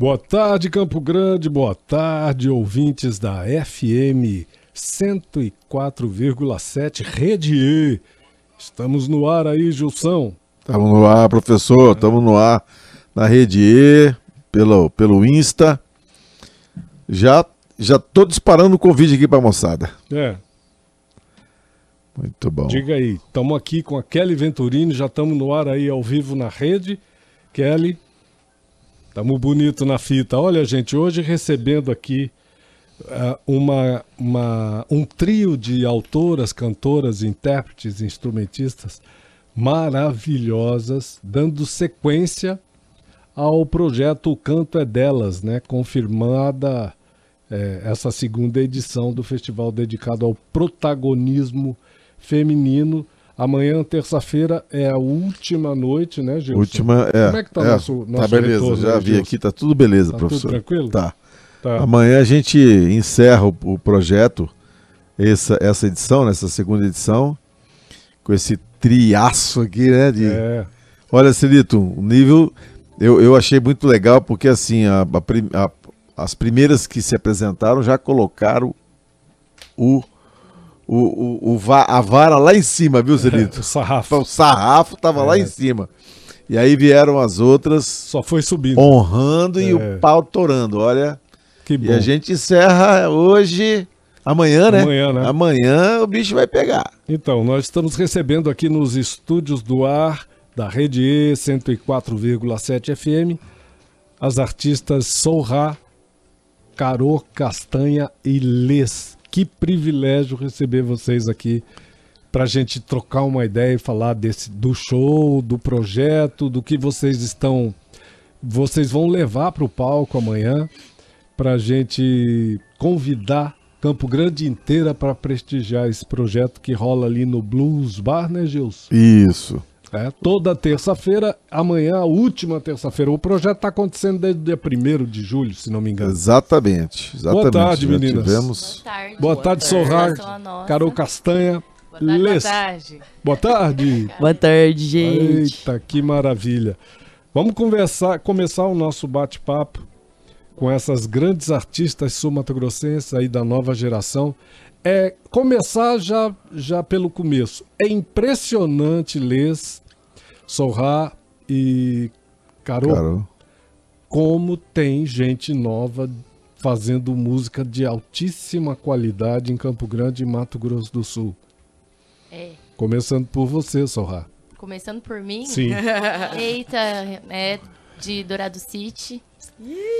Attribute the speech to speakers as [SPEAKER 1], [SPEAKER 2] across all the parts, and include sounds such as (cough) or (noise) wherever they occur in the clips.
[SPEAKER 1] Boa tarde, Campo Grande, boa tarde, ouvintes da FM 104,7 Rede E. Estamos no ar aí, Gilson.
[SPEAKER 2] Estamos no ar, professor, estamos no ar na Rede E, pelo, pelo Insta. Já já tô disparando o convite aqui para a moçada.
[SPEAKER 1] É.
[SPEAKER 2] Muito bom.
[SPEAKER 1] Diga aí, estamos aqui com a Kelly Venturini, já estamos no ar aí ao vivo na rede. Kelly, estamos bonito na fita. Olha, gente, hoje recebendo aqui uh, uma, uma, um trio de autoras, cantoras, intérpretes, instrumentistas maravilhosas, dando sequência ao projeto O Canto é Delas, né? Confirmada é, essa segunda edição do festival dedicado ao protagonismo feminino. Amanhã, terça-feira, é a última noite, né, Gilson?
[SPEAKER 2] Última, é.
[SPEAKER 1] Como é que tá
[SPEAKER 2] é,
[SPEAKER 1] nosso, nosso
[SPEAKER 2] Tá beleza,
[SPEAKER 1] retorno,
[SPEAKER 2] já
[SPEAKER 1] né,
[SPEAKER 2] vi
[SPEAKER 1] Gilson?
[SPEAKER 2] aqui, tá tudo beleza,
[SPEAKER 1] Tá
[SPEAKER 2] professor.
[SPEAKER 1] tudo tranquilo?
[SPEAKER 2] Tá.
[SPEAKER 1] Tá.
[SPEAKER 2] Amanhã a gente encerra o, o projeto, essa, essa edição, nessa segunda edição, com esse triaço aqui, né? De...
[SPEAKER 1] É,
[SPEAKER 2] Olha, Celito, o nível eu, eu achei muito legal porque assim a- a a- as primeiras que se apresentaram já colocaram o, o, o, o va- a vara lá em cima, viu, Celito? (laughs)
[SPEAKER 1] o sarrafo
[SPEAKER 2] O sarrafo tava lá
[SPEAKER 1] É.
[SPEAKER 2] em cima. E aí vieram as outras
[SPEAKER 1] só foi subindo.
[SPEAKER 2] honrando e
[SPEAKER 1] É.
[SPEAKER 2] o pau torando. Olha,
[SPEAKER 1] que
[SPEAKER 2] e
[SPEAKER 1] bom.
[SPEAKER 2] a gente encerra hoje, amanhã, né?
[SPEAKER 1] Amanhã, né?
[SPEAKER 2] Amanhã o bicho vai pegar.
[SPEAKER 1] Então, nós estamos recebendo aqui nos estúdios do ar da Rede E 104,7 FM as artistas Sorra, Carô, Castanha e Les. Que privilégio receber vocês aqui para a gente trocar uma ideia e falar desse, do show, do projeto, do que vocês estão. Vocês vão levar para o palco amanhã para a gente convidar Campo Grande inteira para prestigiar esse projeto que rola ali no Blues Bar, né, Gilson?
[SPEAKER 2] Isso.
[SPEAKER 1] É, toda terça-feira, amanhã, a última terça-feira. O projeto está acontecendo desde o dia 1 de julho, se não me engano.
[SPEAKER 2] Exatamente. exatamente.
[SPEAKER 1] tarde,
[SPEAKER 2] Já
[SPEAKER 1] meninas.
[SPEAKER 2] Tivemos.
[SPEAKER 3] tarde.
[SPEAKER 1] Boa tarde, Sorrar. Carol Castanha,
[SPEAKER 3] Boa tarde,
[SPEAKER 1] Les.
[SPEAKER 3] boa tarde.
[SPEAKER 1] Boa tarde.
[SPEAKER 4] Boa tarde, gente.
[SPEAKER 1] Eita, que maravilha. Vamos conversar, começar o nosso bate-papo com essas grandes artistas sul-mato-grossenses aí da nova geração. É começar já, já pelo começo. É impressionante, Les, Sorra e Carol,
[SPEAKER 2] Carol.
[SPEAKER 1] como tem gente nova fazendo música de altíssima qualidade em Campo Grande e Mato Grosso do Sul.
[SPEAKER 3] É,
[SPEAKER 1] Começando por você, Sorra.
[SPEAKER 3] começando por mim.
[SPEAKER 1] Sim. (laughs)
[SPEAKER 3] Eita, é de Dourado City.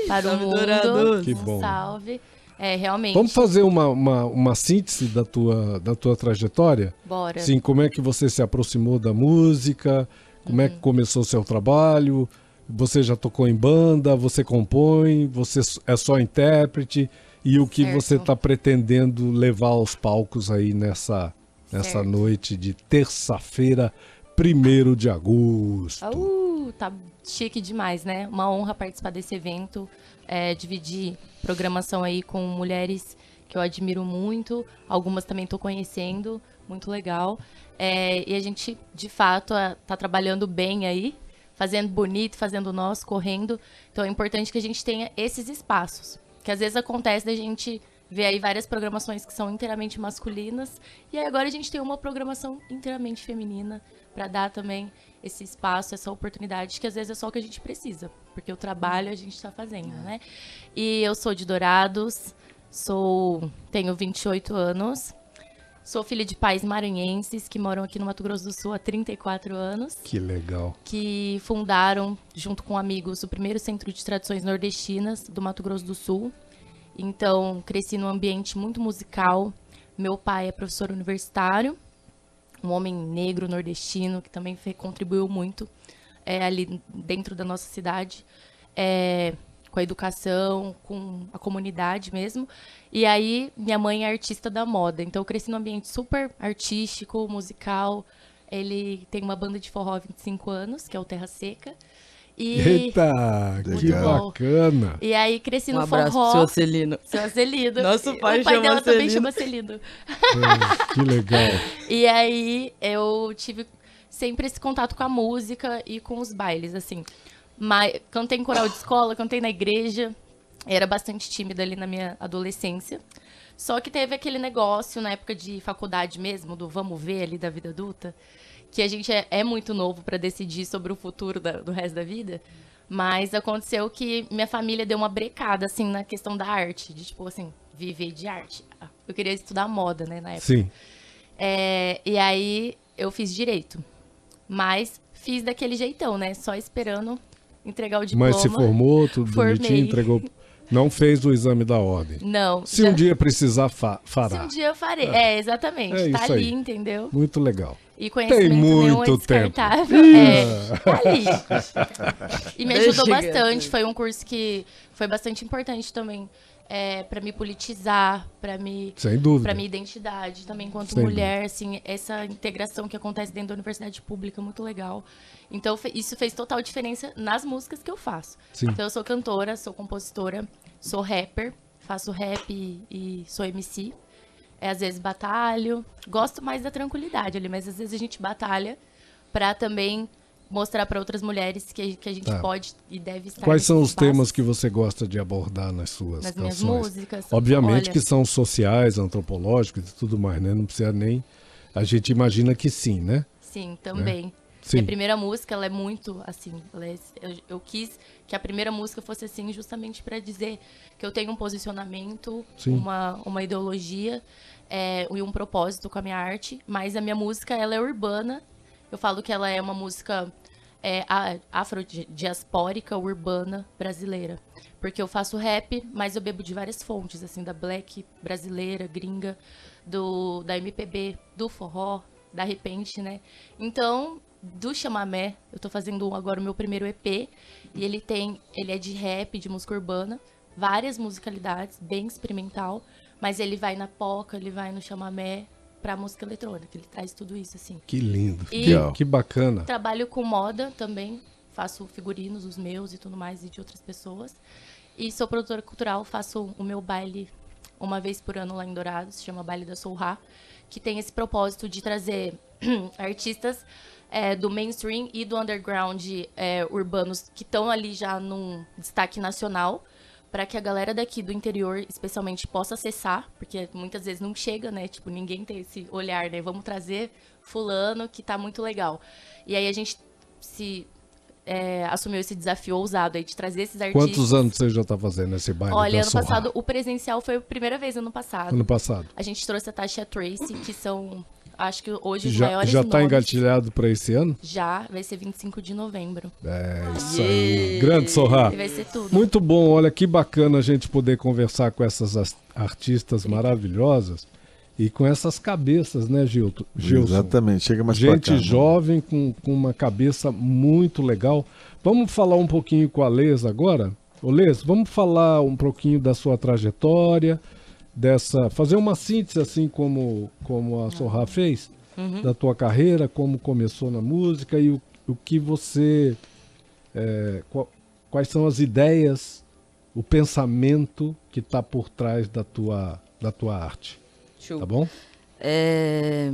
[SPEAKER 3] Para o mundo.
[SPEAKER 4] Dourados.
[SPEAKER 1] Que
[SPEAKER 3] Um
[SPEAKER 1] bom.
[SPEAKER 3] Salve. É, realmente.
[SPEAKER 1] Vamos fazer uma, uma, uma síntese da tua, da tua trajetória?
[SPEAKER 3] Bora.
[SPEAKER 1] Sim, como é que você se aproximou da música? Como
[SPEAKER 3] Uhum.
[SPEAKER 1] é que começou o seu trabalho? Você já tocou em banda? Você compõe? Você é só intérprete? E o que
[SPEAKER 3] Certo.
[SPEAKER 1] você está pretendendo levar aos palcos aí nessa, nessa
[SPEAKER 3] Certo.
[SPEAKER 1] noite de terça-feira, 1 de agosto?
[SPEAKER 3] Uh, tá chique demais, né? Uma honra participar desse evento, é, dividir programação aí com mulheres que eu admiro muito, algumas também estou conhecendo, muito legal. É, e a gente, de fato, a- tá trabalhando bem aí, fazendo bonito, fazendo nós, correndo. Então é importante que a gente tenha esses espaços. Que às vezes acontece da gente ver aí várias programações que são inteiramente masculinas, e aí agora a gente tem uma programação inteiramente feminina para dar também esse espaço, essa oportunidade que às vezes é só o que a gente precisa, porque o trabalho a gente está fazendo, né? E eu sou de Dourados, sou tenho 28 anos, sou filha de pais maranhenses que moram aqui no Mato Grosso do Sul há 34 anos
[SPEAKER 1] Que legal.
[SPEAKER 3] que fundaram, junto com amigos, o primeiro centro de tradições nordestinas do Mato Grosso do Sul. Então, cresci num ambiente muito musical. Meu pai é professor universitário, um homem negro nordestino que também contribuiu muito é, ali dentro da nossa cidade, é, com a educação, com a comunidade mesmo. E aí, minha mãe é artista da moda, então eu cresci num ambiente super artístico, musical. Ele tem uma banda de forró há 25 anos, que é o Terra Seca. E,
[SPEAKER 1] Eita, que bacana.
[SPEAKER 3] e aí cresci
[SPEAKER 4] Um
[SPEAKER 3] no
[SPEAKER 4] abraço
[SPEAKER 3] forró.
[SPEAKER 4] pro seu Celino.
[SPEAKER 3] Seu Acelido.
[SPEAKER 4] Nosso pai
[SPEAKER 3] o pai
[SPEAKER 4] chama
[SPEAKER 3] dela também
[SPEAKER 4] Celino.
[SPEAKER 3] chama Celido.
[SPEAKER 1] É, que legal. (laughs)
[SPEAKER 3] E aí eu tive sempre esse contato com a música e com os bailes, assim. Mas cantei em coral de escola, cantei na igreja. Era bastante tímida ali na minha adolescência. Só que teve aquele negócio na época de faculdade mesmo, do vamos ver ali da vida adulta, que a gente é, é muito novo para decidir sobre o futuro da- do resto da vida. Mas aconteceu que minha família deu uma brecada, assim, na questão da arte. De, tipo, assim, viver de arte. Eu queria estudar moda, né, na época.
[SPEAKER 1] Sim.
[SPEAKER 3] É, e aí eu fiz direito. Mas fiz daquele jeitão, né? Só esperando entregar o diploma.
[SPEAKER 1] Mas se formou, tudo
[SPEAKER 3] Formei.
[SPEAKER 1] bonitinho, entregou. Não fez o exame da ordem.
[SPEAKER 3] Não.
[SPEAKER 1] Se
[SPEAKER 3] já-
[SPEAKER 1] um dia precisar, fa-
[SPEAKER 3] se
[SPEAKER 1] fará.
[SPEAKER 3] um dia eu farei. É, exatamente.
[SPEAKER 1] É
[SPEAKER 3] tá ali,
[SPEAKER 1] aí.
[SPEAKER 3] entendeu?
[SPEAKER 1] Muito legal.
[SPEAKER 3] E conhecimento nenhum
[SPEAKER 1] muito
[SPEAKER 3] é descartável. É, tá ali. E me
[SPEAKER 4] Deixa
[SPEAKER 3] ajudou bastante. Foi um curso que foi bastante importante também. É, para me politizar, para me
[SPEAKER 1] Sem dúvida.
[SPEAKER 3] para minha identidade também enquanto
[SPEAKER 1] Sem
[SPEAKER 3] mulher, assim, essa integração que acontece dentro da universidade pública é muito legal. Então isso fez total diferença nas músicas que eu faço.
[SPEAKER 1] Sim.
[SPEAKER 3] Então eu sou cantora, sou compositora, sou rapper, faço rap e, e sou MC. É, às vezes batalho, gosto mais da tranquilidade ali, mas às vezes a gente batalha pra também mostrar pra outras mulheres que, que a gente
[SPEAKER 1] Tá.
[SPEAKER 3] pode e deve estar
[SPEAKER 1] Quais são os temas que você gosta de abordar nas suas
[SPEAKER 3] Nas minhas
[SPEAKER 1] canções?
[SPEAKER 3] músicas?
[SPEAKER 1] Obviamente
[SPEAKER 3] Olha,
[SPEAKER 1] que são sociais, antropológicos e tudo mais, né? Não precisa nem. A gente imagina que sim, né?
[SPEAKER 3] Sim, também.
[SPEAKER 1] Sim.
[SPEAKER 3] Minha primeira música, ela é muito assim. é- eu, eu quis que a primeira música fosse assim, justamente para dizer que eu tenho um posicionamento,
[SPEAKER 1] Sim.
[SPEAKER 3] uma, uma ideologia é, e um propósito com a minha arte. Mas a minha música, ela é urbana. Eu falo que ela é uma música é, a- afrodiaspórica, urbana, brasileira. Porque eu faço rap, mas eu bebo de várias fontes, assim, da black brasileira, gringa, do, da MPB, do forró, da repente, né? Então, do chamamé, eu tô fazendo agora o meu primeiro EP, e ele tem, ele é de rap, de música urbana, várias musicalidades, bem experimental, mas ele vai na poca, ele vai no chamamé, pra música eletrônica, ele traz tudo isso, assim.
[SPEAKER 1] Que lindo.
[SPEAKER 3] E-
[SPEAKER 1] Que, que bacana.
[SPEAKER 3] Trabalho com moda também, faço figurinos, os meus e tudo mais, e de outras pessoas. E sou produtora cultural, faço o meu baile uma vez por ano lá em Dourados, se chama Baile da Sourá, que tem esse propósito de trazer (clears throat) artistas é, do mainstream e do underground é, urbanos que estão ali já num destaque nacional, para que a galera daqui do interior, especialmente, possa acessar, porque muitas vezes não chega, né? Tipo, ninguém tem esse olhar, né? Vamos trazer fulano que tá muito legal. E aí a gente se é, assumiu esse desafio ousado aí de trazer esses artistas.
[SPEAKER 1] Quantos anos você já está fazendo esse baile?
[SPEAKER 3] Olha, ano passado, o presencial foi a primeira vez ano passado.
[SPEAKER 1] Ano passado.
[SPEAKER 3] A gente trouxe a Tasha Tracy, que são, acho que hoje os
[SPEAKER 1] Já,
[SPEAKER 3] maiores
[SPEAKER 1] já tá
[SPEAKER 3] nomes.
[SPEAKER 1] engatilhado para esse ano?
[SPEAKER 3] Já, vai ser 25 de novembro.
[SPEAKER 1] É isso aí. Grande Sorra.
[SPEAKER 3] Vai ser tudo.
[SPEAKER 1] Muito bom, olha que bacana a gente poder conversar com essas as- artistas maravilhosas e com essas cabeças, né, Gilton? Gilson?
[SPEAKER 2] Exatamente, chega mais
[SPEAKER 1] Gente
[SPEAKER 2] cá, né?
[SPEAKER 1] jovem com, com uma cabeça muito legal. Vamos falar um pouquinho com a Les agora? Ô Les, vamos falar um pouquinho da sua trajetória, dessa, fazer uma síntese assim como, como a Sorra fez, da tua carreira, como começou na música e o, o que você, é, qual- quais são as ideias, o pensamento que está por trás da tua, da tua arte,
[SPEAKER 4] Show.
[SPEAKER 1] tá bom?
[SPEAKER 4] É...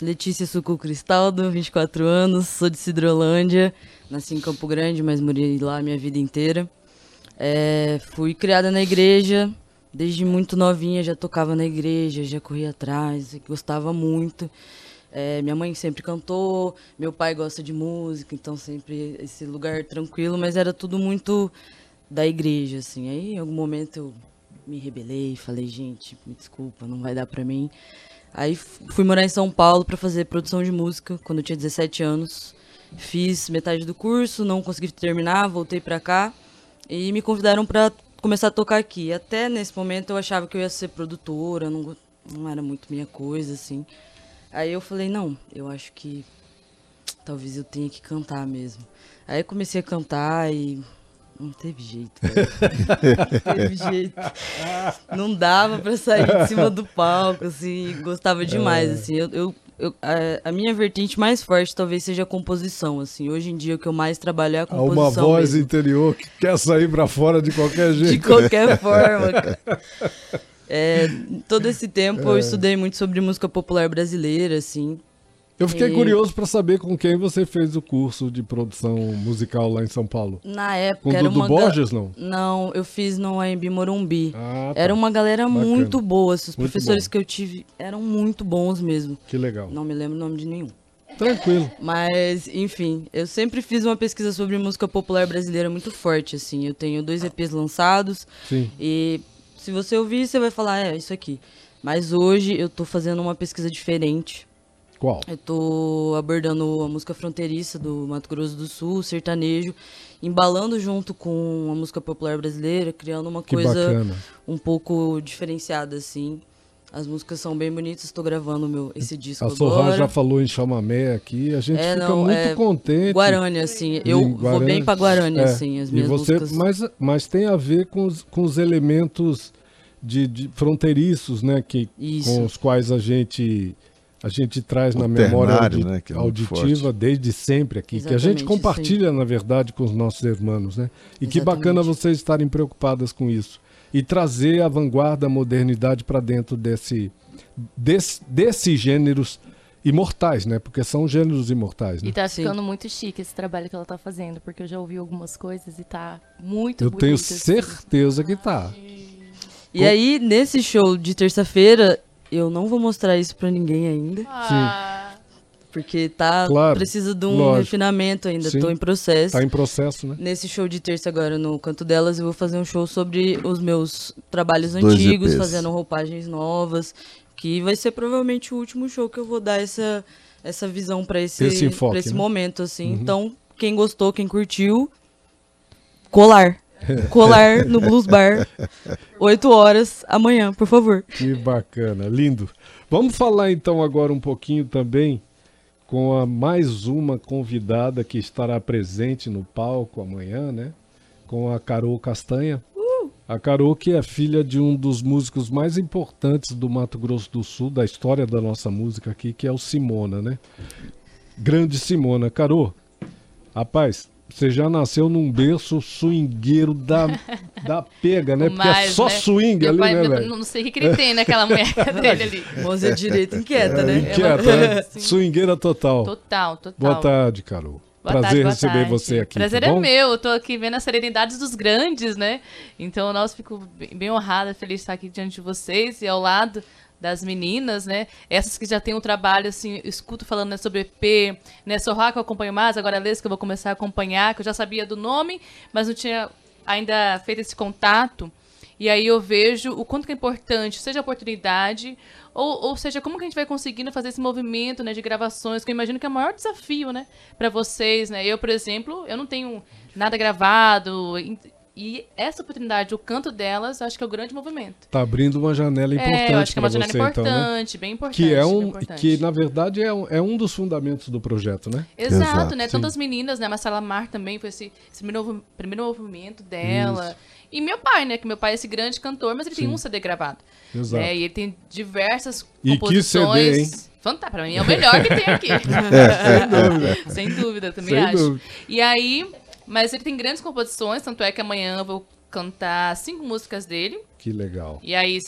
[SPEAKER 4] Letícia Sucu Cristaldo, 24 anos, sou de Cidrolândia, nasci em Campo Grande, mas morei lá a minha vida inteira. É, Fui criada na igreja, desde muito novinha já tocava na igreja, já corria atrás, gostava muito. É, minha mãe sempre cantou, meu pai gosta de música, então sempre esse lugar tranquilo, mas era tudo muito da igreja, assim. Aí em algum momento eu me rebelei, falei, gente, me desculpa, não vai dar pra mim. Aí fui morar em São Paulo pra fazer produção de música quando eu tinha 17 anos. Fiz metade do curso, não consegui terminar, voltei pra cá e me convidaram pra começar a tocar aqui. Até nesse momento eu achava que eu ia ser produtora, não, não era muito minha coisa, assim. Aí eu falei, não, eu acho que talvez eu tenha que cantar mesmo. Aí eu comecei a cantar e não teve jeito. (laughs) não teve jeito. Não dava pra sair de cima do palco, assim, gostava demais, assim. Eu, eu, eu a, a, minha vertente mais forte talvez seja a composição, assim. Hoje em dia o que eu mais trabalho é a composição.
[SPEAKER 1] Há uma voz
[SPEAKER 4] mesmo.
[SPEAKER 1] interior que quer sair pra fora de qualquer (laughs) jeito.
[SPEAKER 4] De qualquer (laughs) forma, cara. É, todo esse tempo é. eu estudei muito sobre música popular brasileira, assim.
[SPEAKER 1] Eu fiquei e... curioso para saber com quem você fez o curso de produção musical lá em São Paulo.
[SPEAKER 4] Na época
[SPEAKER 1] com
[SPEAKER 4] era
[SPEAKER 1] Dudu
[SPEAKER 4] uma
[SPEAKER 1] Borges, não?
[SPEAKER 4] Não, eu fiz no AMB Morumbi.
[SPEAKER 1] Ah, tá.
[SPEAKER 4] Era uma galera
[SPEAKER 1] Bacana.
[SPEAKER 4] muito boa. Os
[SPEAKER 1] Muito
[SPEAKER 4] professores
[SPEAKER 1] bom.
[SPEAKER 4] que eu tive eram muito bons mesmo.
[SPEAKER 1] Que legal.
[SPEAKER 4] Não me lembro o nome de nenhum.
[SPEAKER 1] Tranquilo.
[SPEAKER 4] Mas, enfim, eu sempre fiz uma pesquisa sobre música popular brasileira muito forte, assim. Eu tenho dois EPs lançados
[SPEAKER 1] Sim.
[SPEAKER 4] e se você ouvir, você vai falar, é, isso aqui. Mas hoje eu tô fazendo uma pesquisa diferente.
[SPEAKER 1] Qual?
[SPEAKER 4] Eu tô abordando a música fronteiriça do Mato Grosso do Sul, sertanejo, embalando junto com a música popular brasileira, criando uma
[SPEAKER 1] Que
[SPEAKER 4] coisa
[SPEAKER 1] bacana.
[SPEAKER 4] um pouco diferenciada, assim. As músicas são bem bonitas, estou gravando meu, esse disco
[SPEAKER 1] A Sorra
[SPEAKER 4] agora.
[SPEAKER 1] já falou em chamamé aqui, a gente
[SPEAKER 4] É,
[SPEAKER 1] fica
[SPEAKER 4] não,
[SPEAKER 1] muito
[SPEAKER 4] é
[SPEAKER 1] contente.
[SPEAKER 4] Guarani, assim. Eu vou bem pra Guarani,
[SPEAKER 1] É,
[SPEAKER 4] assim, as minhas
[SPEAKER 1] você,
[SPEAKER 4] músicas.
[SPEAKER 1] mas, mas tem a ver com os, com os elementos de, de fronteiriços, né, que,
[SPEAKER 4] Isso.
[SPEAKER 1] com os quais a gente a gente traz na
[SPEAKER 2] O
[SPEAKER 1] memória
[SPEAKER 2] ternário,
[SPEAKER 1] audi-
[SPEAKER 2] né, que é
[SPEAKER 1] auditiva
[SPEAKER 2] forte.
[SPEAKER 1] desde sempre aqui, que a gente
[SPEAKER 4] Exatamente,
[SPEAKER 1] compartilha na verdade com os nossos irmãos, né? E que
[SPEAKER 4] Exatamente.
[SPEAKER 1] bacana vocês estarem preocupadas com isso e trazer a vanguarda, a modernidade para dentro desse, desse desses gêneros imortais, né? Porque são gêneros imortais, né?
[SPEAKER 5] E tá
[SPEAKER 4] Sim.
[SPEAKER 5] ficando muito chique esse trabalho que ela tá fazendo, porque eu já ouvi algumas coisas e tá muito
[SPEAKER 1] Eu
[SPEAKER 5] bonito.
[SPEAKER 1] tenho
[SPEAKER 5] assim.
[SPEAKER 1] certeza que tá.
[SPEAKER 4] E aí, nesse show de terça-feira, eu não vou mostrar isso pra ninguém ainda.
[SPEAKER 5] Ah,
[SPEAKER 4] Porque tá.
[SPEAKER 1] Claro,
[SPEAKER 4] precisa de um
[SPEAKER 1] lógico.
[SPEAKER 4] refinamento ainda.
[SPEAKER 1] Sim.
[SPEAKER 4] Tô em processo.
[SPEAKER 1] Tá em processo, né?
[SPEAKER 4] Nesse show de terça agora no Canto Delas, eu vou fazer um show sobre os meus trabalhos
[SPEAKER 2] Dois
[SPEAKER 4] antigos,
[SPEAKER 2] EPs.
[SPEAKER 4] fazendo roupagens novas, que vai ser provavelmente o último show que eu vou dar essa, essa visão pra esse,
[SPEAKER 1] Esse enfoque,
[SPEAKER 4] pra esse
[SPEAKER 1] né?
[SPEAKER 4] momento, assim.
[SPEAKER 1] Uhum.
[SPEAKER 4] Então, quem gostou, quem curtiu, colar. Colar no Blues Bar, 8 horas amanhã, por favor.
[SPEAKER 1] Que bacana, lindo. Vamos falar então agora um pouquinho também com a mais uma convidada que estará presente no palco amanhã, né? Com a Carol Castanha. A Carol que é filha de um dos músicos mais importantes do Mato Grosso do Sul, da história da nossa música aqui, que é o Simona, né? Grande Simona. Carol, rapaz, você já nasceu num berço swingueiro da, (laughs) da pega, né? Porque é só
[SPEAKER 5] né?
[SPEAKER 1] swing
[SPEAKER 5] Meu
[SPEAKER 1] ali,
[SPEAKER 5] pai,
[SPEAKER 1] né, velho?
[SPEAKER 5] não sei o que, que ele tem naquela mulher (laughs) dele ali.
[SPEAKER 4] Mãozinha direita inquieta, né?
[SPEAKER 1] Inquieta, né? (laughs) Swingueira total.
[SPEAKER 5] Total, total.
[SPEAKER 1] Boa tarde, Carol.
[SPEAKER 5] Boa
[SPEAKER 1] Prazer
[SPEAKER 5] tarde,
[SPEAKER 1] receber
[SPEAKER 5] tarde.
[SPEAKER 1] você aqui.
[SPEAKER 5] Prazer
[SPEAKER 1] tá
[SPEAKER 5] é meu, eu tô aqui vendo as serenidades dos grandes, né? Então, nossa, fico bem bem honrada, feliz de estar aqui diante de vocês e ao lado das meninas, né? Essas que já têm um trabalho, assim, escuto falando né, sobre EP, né? Sorra que eu acompanho mais, agora a Les que eu vou começar a acompanhar, que eu já sabia do nome, mas não tinha ainda feito esse contato. E aí eu vejo o quanto que é importante, seja a oportunidade, ou, ou seja, como que a gente vai conseguindo fazer esse movimento né, de gravações, que eu imagino que é o maior desafio, né, para vocês, né? Eu, por exemplo, eu não tenho nada gravado, e, e essa oportunidade, o canto delas, eu acho que é o grande movimento.
[SPEAKER 1] Tá abrindo uma janela importante
[SPEAKER 5] é, eu acho que é uma janela
[SPEAKER 1] você, então, né?
[SPEAKER 5] importante, bem importante.
[SPEAKER 1] Que é um,
[SPEAKER 5] importante.
[SPEAKER 1] que na verdade é um, é um dos fundamentos do projeto, né?
[SPEAKER 5] Exato,
[SPEAKER 2] Exato,
[SPEAKER 5] né?
[SPEAKER 1] sim.
[SPEAKER 5] Tantas meninas, né? Marcela Mar também foi esse, esse primeiro, primeiro movimento dela. E meu pai, né? Que meu pai é esse grande cantor, mas ele tem
[SPEAKER 1] Sim.
[SPEAKER 5] um CD gravado.
[SPEAKER 1] Exato.
[SPEAKER 5] Né? E ele tem diversas
[SPEAKER 1] E que
[SPEAKER 5] composições.
[SPEAKER 1] CD, hein?
[SPEAKER 5] Fantástico, pra mim é o melhor que tem aqui. (laughs)
[SPEAKER 1] Sem dúvida.
[SPEAKER 5] Sem dúvida, também
[SPEAKER 1] Sem
[SPEAKER 5] acho.
[SPEAKER 1] dúvida.
[SPEAKER 5] E aí, mas ele tem grandes composições, tanto é que amanhã eu vou cantar cinco músicas dele.
[SPEAKER 1] Que legal.
[SPEAKER 5] E aí,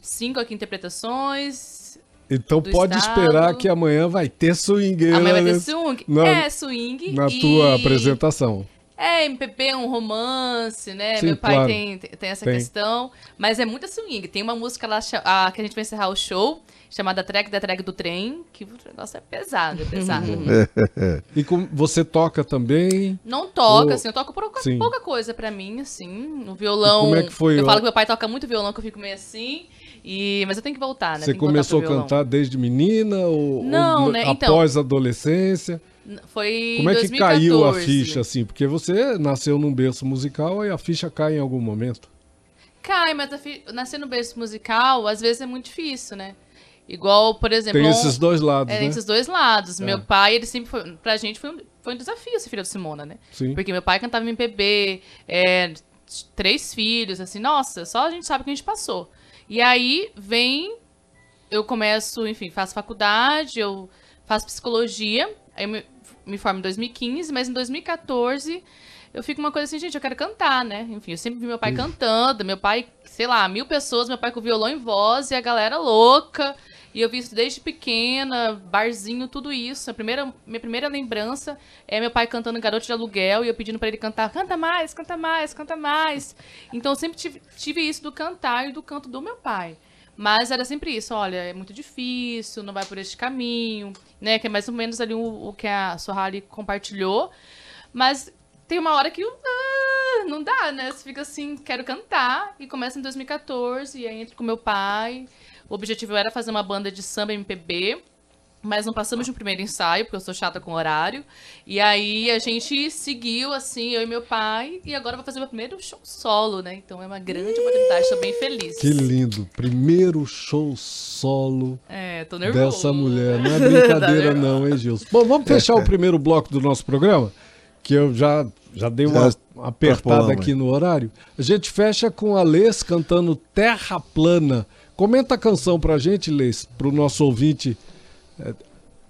[SPEAKER 5] cinco aqui interpretações.
[SPEAKER 1] Então pode
[SPEAKER 5] estado.
[SPEAKER 1] esperar que amanhã vai ter swingueira
[SPEAKER 5] Amanhã vai ter
[SPEAKER 1] nesse-
[SPEAKER 5] swing.
[SPEAKER 1] na-
[SPEAKER 5] é, swing.
[SPEAKER 1] na
[SPEAKER 5] e-
[SPEAKER 1] tua apresentação.
[SPEAKER 5] É, MPB, um romance, né?
[SPEAKER 1] Sim,
[SPEAKER 5] Meu pai
[SPEAKER 1] claro.
[SPEAKER 5] tem, tem essa
[SPEAKER 1] Tem.
[SPEAKER 5] questão. Mas é muita swing. Tem uma música lá ah, que a gente vai encerrar o show, chamada Track da Track do Trem, que o negócio é pesado, é pesado. (laughs)
[SPEAKER 1] E com- você toca também?
[SPEAKER 5] Não toca,
[SPEAKER 1] Ou-
[SPEAKER 5] assim, eu toco pouca, pouca coisa pra mim, assim. No violão.
[SPEAKER 1] E como é que foi
[SPEAKER 5] Eu
[SPEAKER 1] o-
[SPEAKER 5] falo que meu pai toca muito violão, que eu fico meio assim. E... Mas eu tenho que voltar, né?
[SPEAKER 1] Você começou a cantar desde menina ou,
[SPEAKER 5] Não,
[SPEAKER 1] ou
[SPEAKER 5] né? Então-
[SPEAKER 1] após a adolescência?
[SPEAKER 5] Foi
[SPEAKER 1] Como é que
[SPEAKER 5] 2014.
[SPEAKER 1] caiu a ficha assim? Porque você nasceu num berço musical e a ficha cai em algum momento.
[SPEAKER 5] Cai, mas fi... nascer no berço musical, às vezes é muito difícil, né? Igual, por exemplo.
[SPEAKER 1] Tem esses dois lados,
[SPEAKER 5] É,
[SPEAKER 1] né?
[SPEAKER 5] esses dois lados.
[SPEAKER 1] É.
[SPEAKER 5] Meu pai, ele sempre foi. Pra gente foi um, foi um desafio ser filha do Simona, né?
[SPEAKER 1] Sim.
[SPEAKER 5] Porque meu pai cantava MPB, é, três filhos, assim, nossa, só a gente sabe o que a gente passou. E aí vem, eu começo, enfim, faço faculdade, eu faço psicologia, aí eu me, formo em 2015, mas em 2014 eu fico uma coisa assim, gente, eu quero cantar, né? Enfim, eu sempre vi meu pai cantando, meu pai, sei lá, mil pessoas, meu pai com violão em voz e a galera louca. E eu vi isso desde pequena, barzinho, tudo isso. A primeira, minha primeira lembrança é meu pai cantando Garoto de Aluguel e eu pedindo pra ele cantar, canta mais, canta mais, canta mais. Então eu sempre tive, tive isso do cantar e do canto do meu pai. Mas era sempre isso, olha, é muito difícil, não vai por este caminho, né? Que é mais ou menos ali o, o que a Sorrali compartilhou. Mas tem uma hora que ah, não dá, né? Você fica assim, quero cantar. E começa em 2014, e aí entro com meu pai. O objetivo era fazer uma banda de samba MPB. Mas não passamos de um primeiro ensaio, porque eu sou chata com horário. E aí a gente seguiu, assim, eu e meu pai. E agora eu vou fazer meu primeiro show solo, né? Então é uma grande oportunidade, tô bem feliz.
[SPEAKER 1] Que lindo. Primeiro show solo
[SPEAKER 5] É, tô nervoso.
[SPEAKER 1] dessa mulher. Não é brincadeira, (laughs)
[SPEAKER 5] Tá
[SPEAKER 1] não, hein, Gilson? Bom, vamos fechar o primeiro bloco do nosso programa, que eu já, já dei uma
[SPEAKER 2] Já
[SPEAKER 1] apertada aqui no horário. A gente fecha com a Lês cantando Terra Plana. Comenta a canção pra gente, Lês, pro nosso ouvinte. É,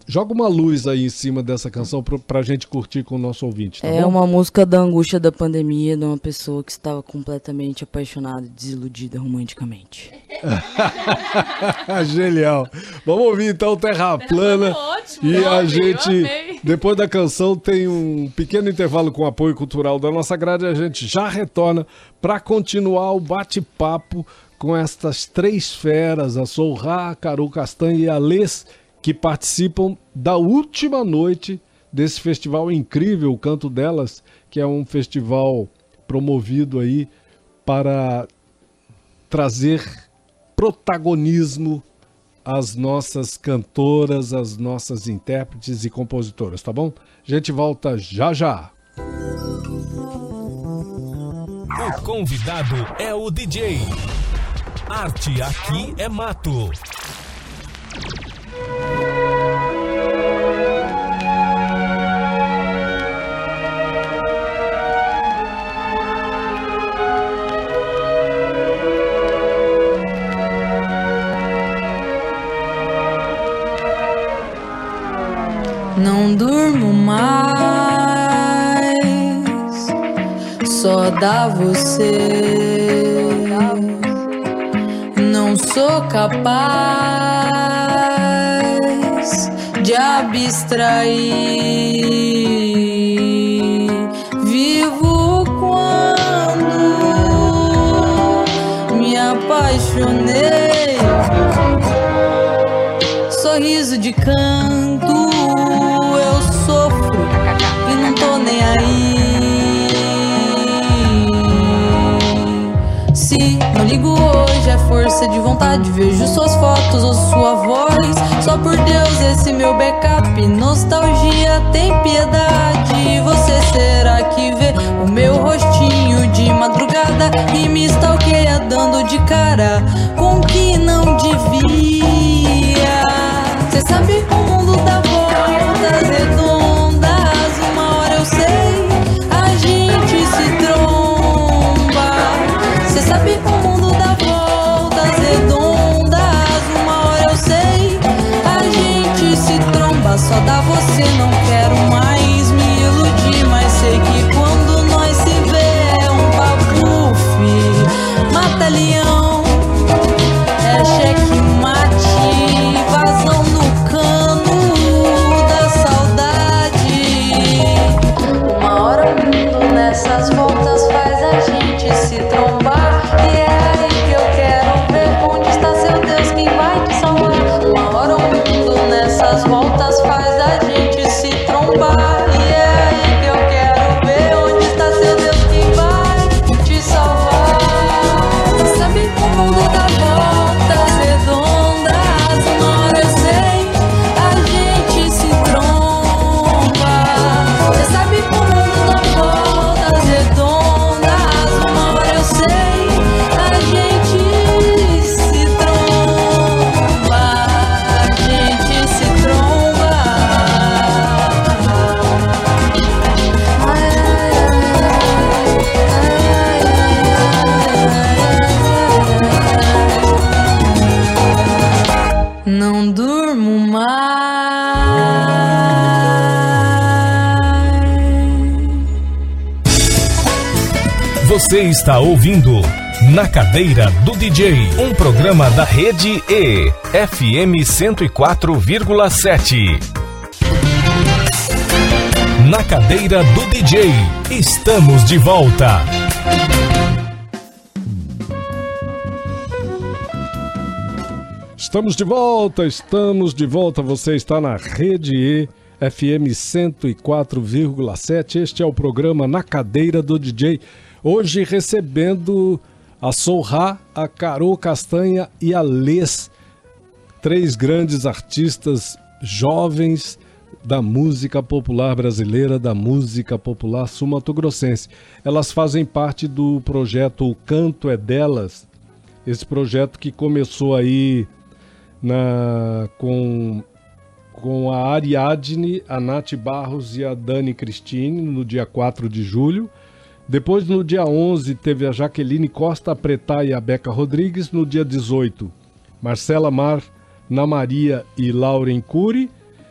[SPEAKER 1] joga uma luz aí em cima dessa canção pro, pra gente curtir com o nosso ouvinte, tá
[SPEAKER 6] é
[SPEAKER 1] bom?
[SPEAKER 6] uma música da angústia da pandemia de uma pessoa que estava completamente apaixonada e desiludida romanticamente. (laughs)
[SPEAKER 1] Genial. Vamos ouvir então Terra Plana.
[SPEAKER 5] ótimo,
[SPEAKER 1] e
[SPEAKER 5] eu
[SPEAKER 1] a
[SPEAKER 5] amei, eu
[SPEAKER 1] gente,
[SPEAKER 5] amei.
[SPEAKER 1] depois da canção, tem um pequeno intervalo com apoio cultural da nossa grade. A gente já retorna para continuar o bate-papo com estas três feras, a Sorra, a Caru Castanha e a Les, que participam da última noite desse festival incrível, o Canto Delas, que é um festival promovido aí para trazer protagonismo às nossas cantoras, às nossas intérpretes e compositoras, tá bom? A gente volta já já.
[SPEAKER 7] O convidado é o DJ. Arte aqui é mato.
[SPEAKER 6] Dá você. Não sou capaz de abstrair. Vivo quando me apaixonei sorriso de canto, força de vontade. Vejo suas fotos ou sua voz. Só por Deus, esse meu backup. Nostalgia tem piedade. Você será que vê o meu rostinho de madrugada e me stalkeia dando de cara com que não devia? Cê sabe o mundo dá voltas redondas. Está
[SPEAKER 7] ouvindo Na Cadeira do DJ, um programa da rede E, FM 104,7. Na Cadeira do DJ, estamos de volta.
[SPEAKER 1] Estamos de volta, estamos de volta. Você está na Rede E, FM 104,7. Este é o programa Na Cadeira do DJ. Hoje recebendo a Sorra, a Carol Castanha e a Les, três grandes artistas jovens da música popular brasileira, da música popular sumatogrossense. Elas fazem parte do projeto O Canto é Delas, esse projeto que começou aí na, com, com a Ariadne, a Nath Barros e a Dani Cristine no dia 4 de julho. Depois, no dia 11, teve a Jaqueline Costa Pretá e a Beca Rodrigues. No dia 18, Marcela Mar, Ana Maria e Lauren Cury.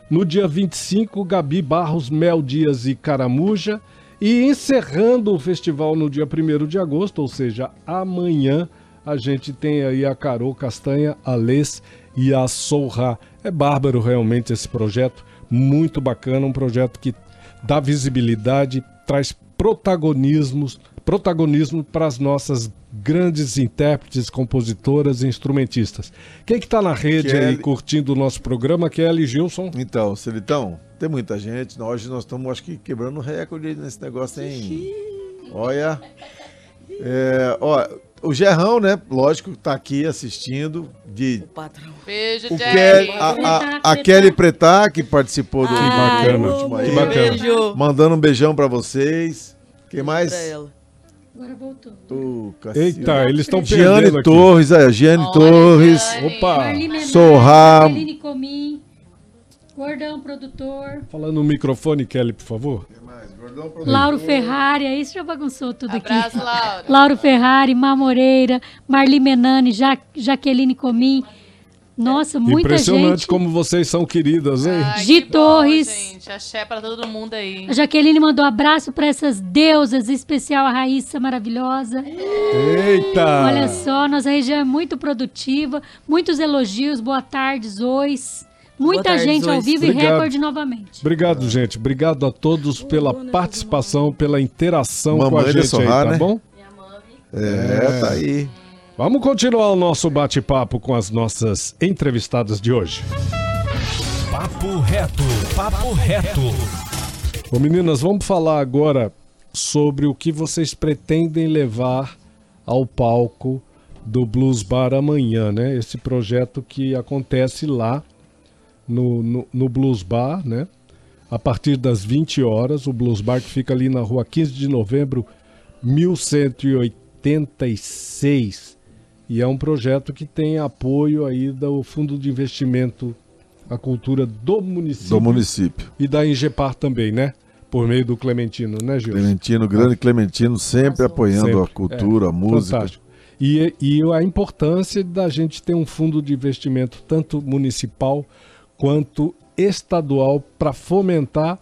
[SPEAKER 1] No dia 25, Gabi Barros, Mel Dias e Caramuja. E encerrando o festival no dia 1 de agosto, ou seja, amanhã, a gente tem aí a Carol Castanha, a Les e a Sorra. É bárbaro realmente esse projeto, muito bacana, um projeto que dá visibilidade, traz protagonismos, protagonismo para as nossas grandes intérpretes, compositoras e instrumentistas. Quem que está na rede
[SPEAKER 2] Kelly.
[SPEAKER 1] aí curtindo o nosso programa, Kelly Gilson?
[SPEAKER 2] Então, Celitão, tem muita gente. Hoje nós estamos, acho que, quebrando recorde nesse negócio, hein? Olha. É, ó, o Gerrão, né? Lógico, tá aqui assistindo. De,
[SPEAKER 4] Patrão.
[SPEAKER 5] Beijo,
[SPEAKER 2] o
[SPEAKER 5] Jerry.
[SPEAKER 2] Kelly, a, a, a Kelly Pretá, que participou do
[SPEAKER 4] Ai,
[SPEAKER 1] bacana,
[SPEAKER 2] último aí.
[SPEAKER 1] que bacana.
[SPEAKER 4] Beijo.
[SPEAKER 2] Mandando um beijão pra vocês. Quem mais?
[SPEAKER 8] Agora voltou.
[SPEAKER 2] O.
[SPEAKER 1] Eita, eles estão
[SPEAKER 2] Giane
[SPEAKER 1] perdendo aqui.
[SPEAKER 2] Torres, é, Giane
[SPEAKER 5] Olha,
[SPEAKER 2] Torres.
[SPEAKER 5] Giane.
[SPEAKER 1] Opa!
[SPEAKER 8] Marli Menezes,
[SPEAKER 2] Sorra.
[SPEAKER 8] Aline Comim, Gordão Produtor,
[SPEAKER 1] Falando no microfone, Kelly, por favor.
[SPEAKER 8] Lauro Ferrari, aí você já bagunçou tudo aqui.
[SPEAKER 5] Abraço, Laura.
[SPEAKER 8] Lauro Ferrari, Má Moreira, Marli Menani, ja Jaqueline Comim. Nossa, muita
[SPEAKER 1] Impressionante
[SPEAKER 8] gente.
[SPEAKER 1] como vocês são queridas, hein?
[SPEAKER 5] Ai,
[SPEAKER 8] Gi
[SPEAKER 5] que bom,
[SPEAKER 8] Torres.
[SPEAKER 5] gente. Axé pra todo mundo aí.
[SPEAKER 8] A Jaqueline mandou abraço para essas deusas, em especial a Raíssa maravilhosa.
[SPEAKER 1] Eita!
[SPEAKER 8] Olha só, nossa região é muito produtiva, muitos elogios, boa tarde, Zois. Muita
[SPEAKER 4] tarde,
[SPEAKER 8] gente ao vivo e
[SPEAKER 1] Obrigado.
[SPEAKER 8] recorde novamente.
[SPEAKER 1] Obrigado, gente. Obrigado a todos pela participação, pela interação com a
[SPEAKER 2] Mamãe
[SPEAKER 1] gente
[SPEAKER 2] Sorra,
[SPEAKER 1] aí, tá
[SPEAKER 2] né?
[SPEAKER 1] bom?
[SPEAKER 2] É, tá aí.
[SPEAKER 1] Vamos continuar o nosso bate-papo com as nossas entrevistadas de hoje.
[SPEAKER 7] Papo reto, papo reto.
[SPEAKER 1] Bom, meninas, vamos falar agora sobre o que vocês pretendem levar ao palco do Blues Bar amanhã, né? Esse projeto que acontece lá no, no, no Blues Bar, né? A partir das 20 horas, o Blues Bar que fica ali na rua 15 de novembro, 1186. E é um projeto que tem apoio aí do Fundo de Investimento à Cultura do município
[SPEAKER 2] Do município.
[SPEAKER 1] e da Ingepar também, né? Por meio do Clementino, né, Gil?
[SPEAKER 2] Clementino, grande Clementino, sempre apoiando
[SPEAKER 1] Sempre.
[SPEAKER 2] a cultura, a música.
[SPEAKER 1] Fantástico. E, e a importância da gente ter um fundo de investimento tanto municipal quanto estadual para fomentar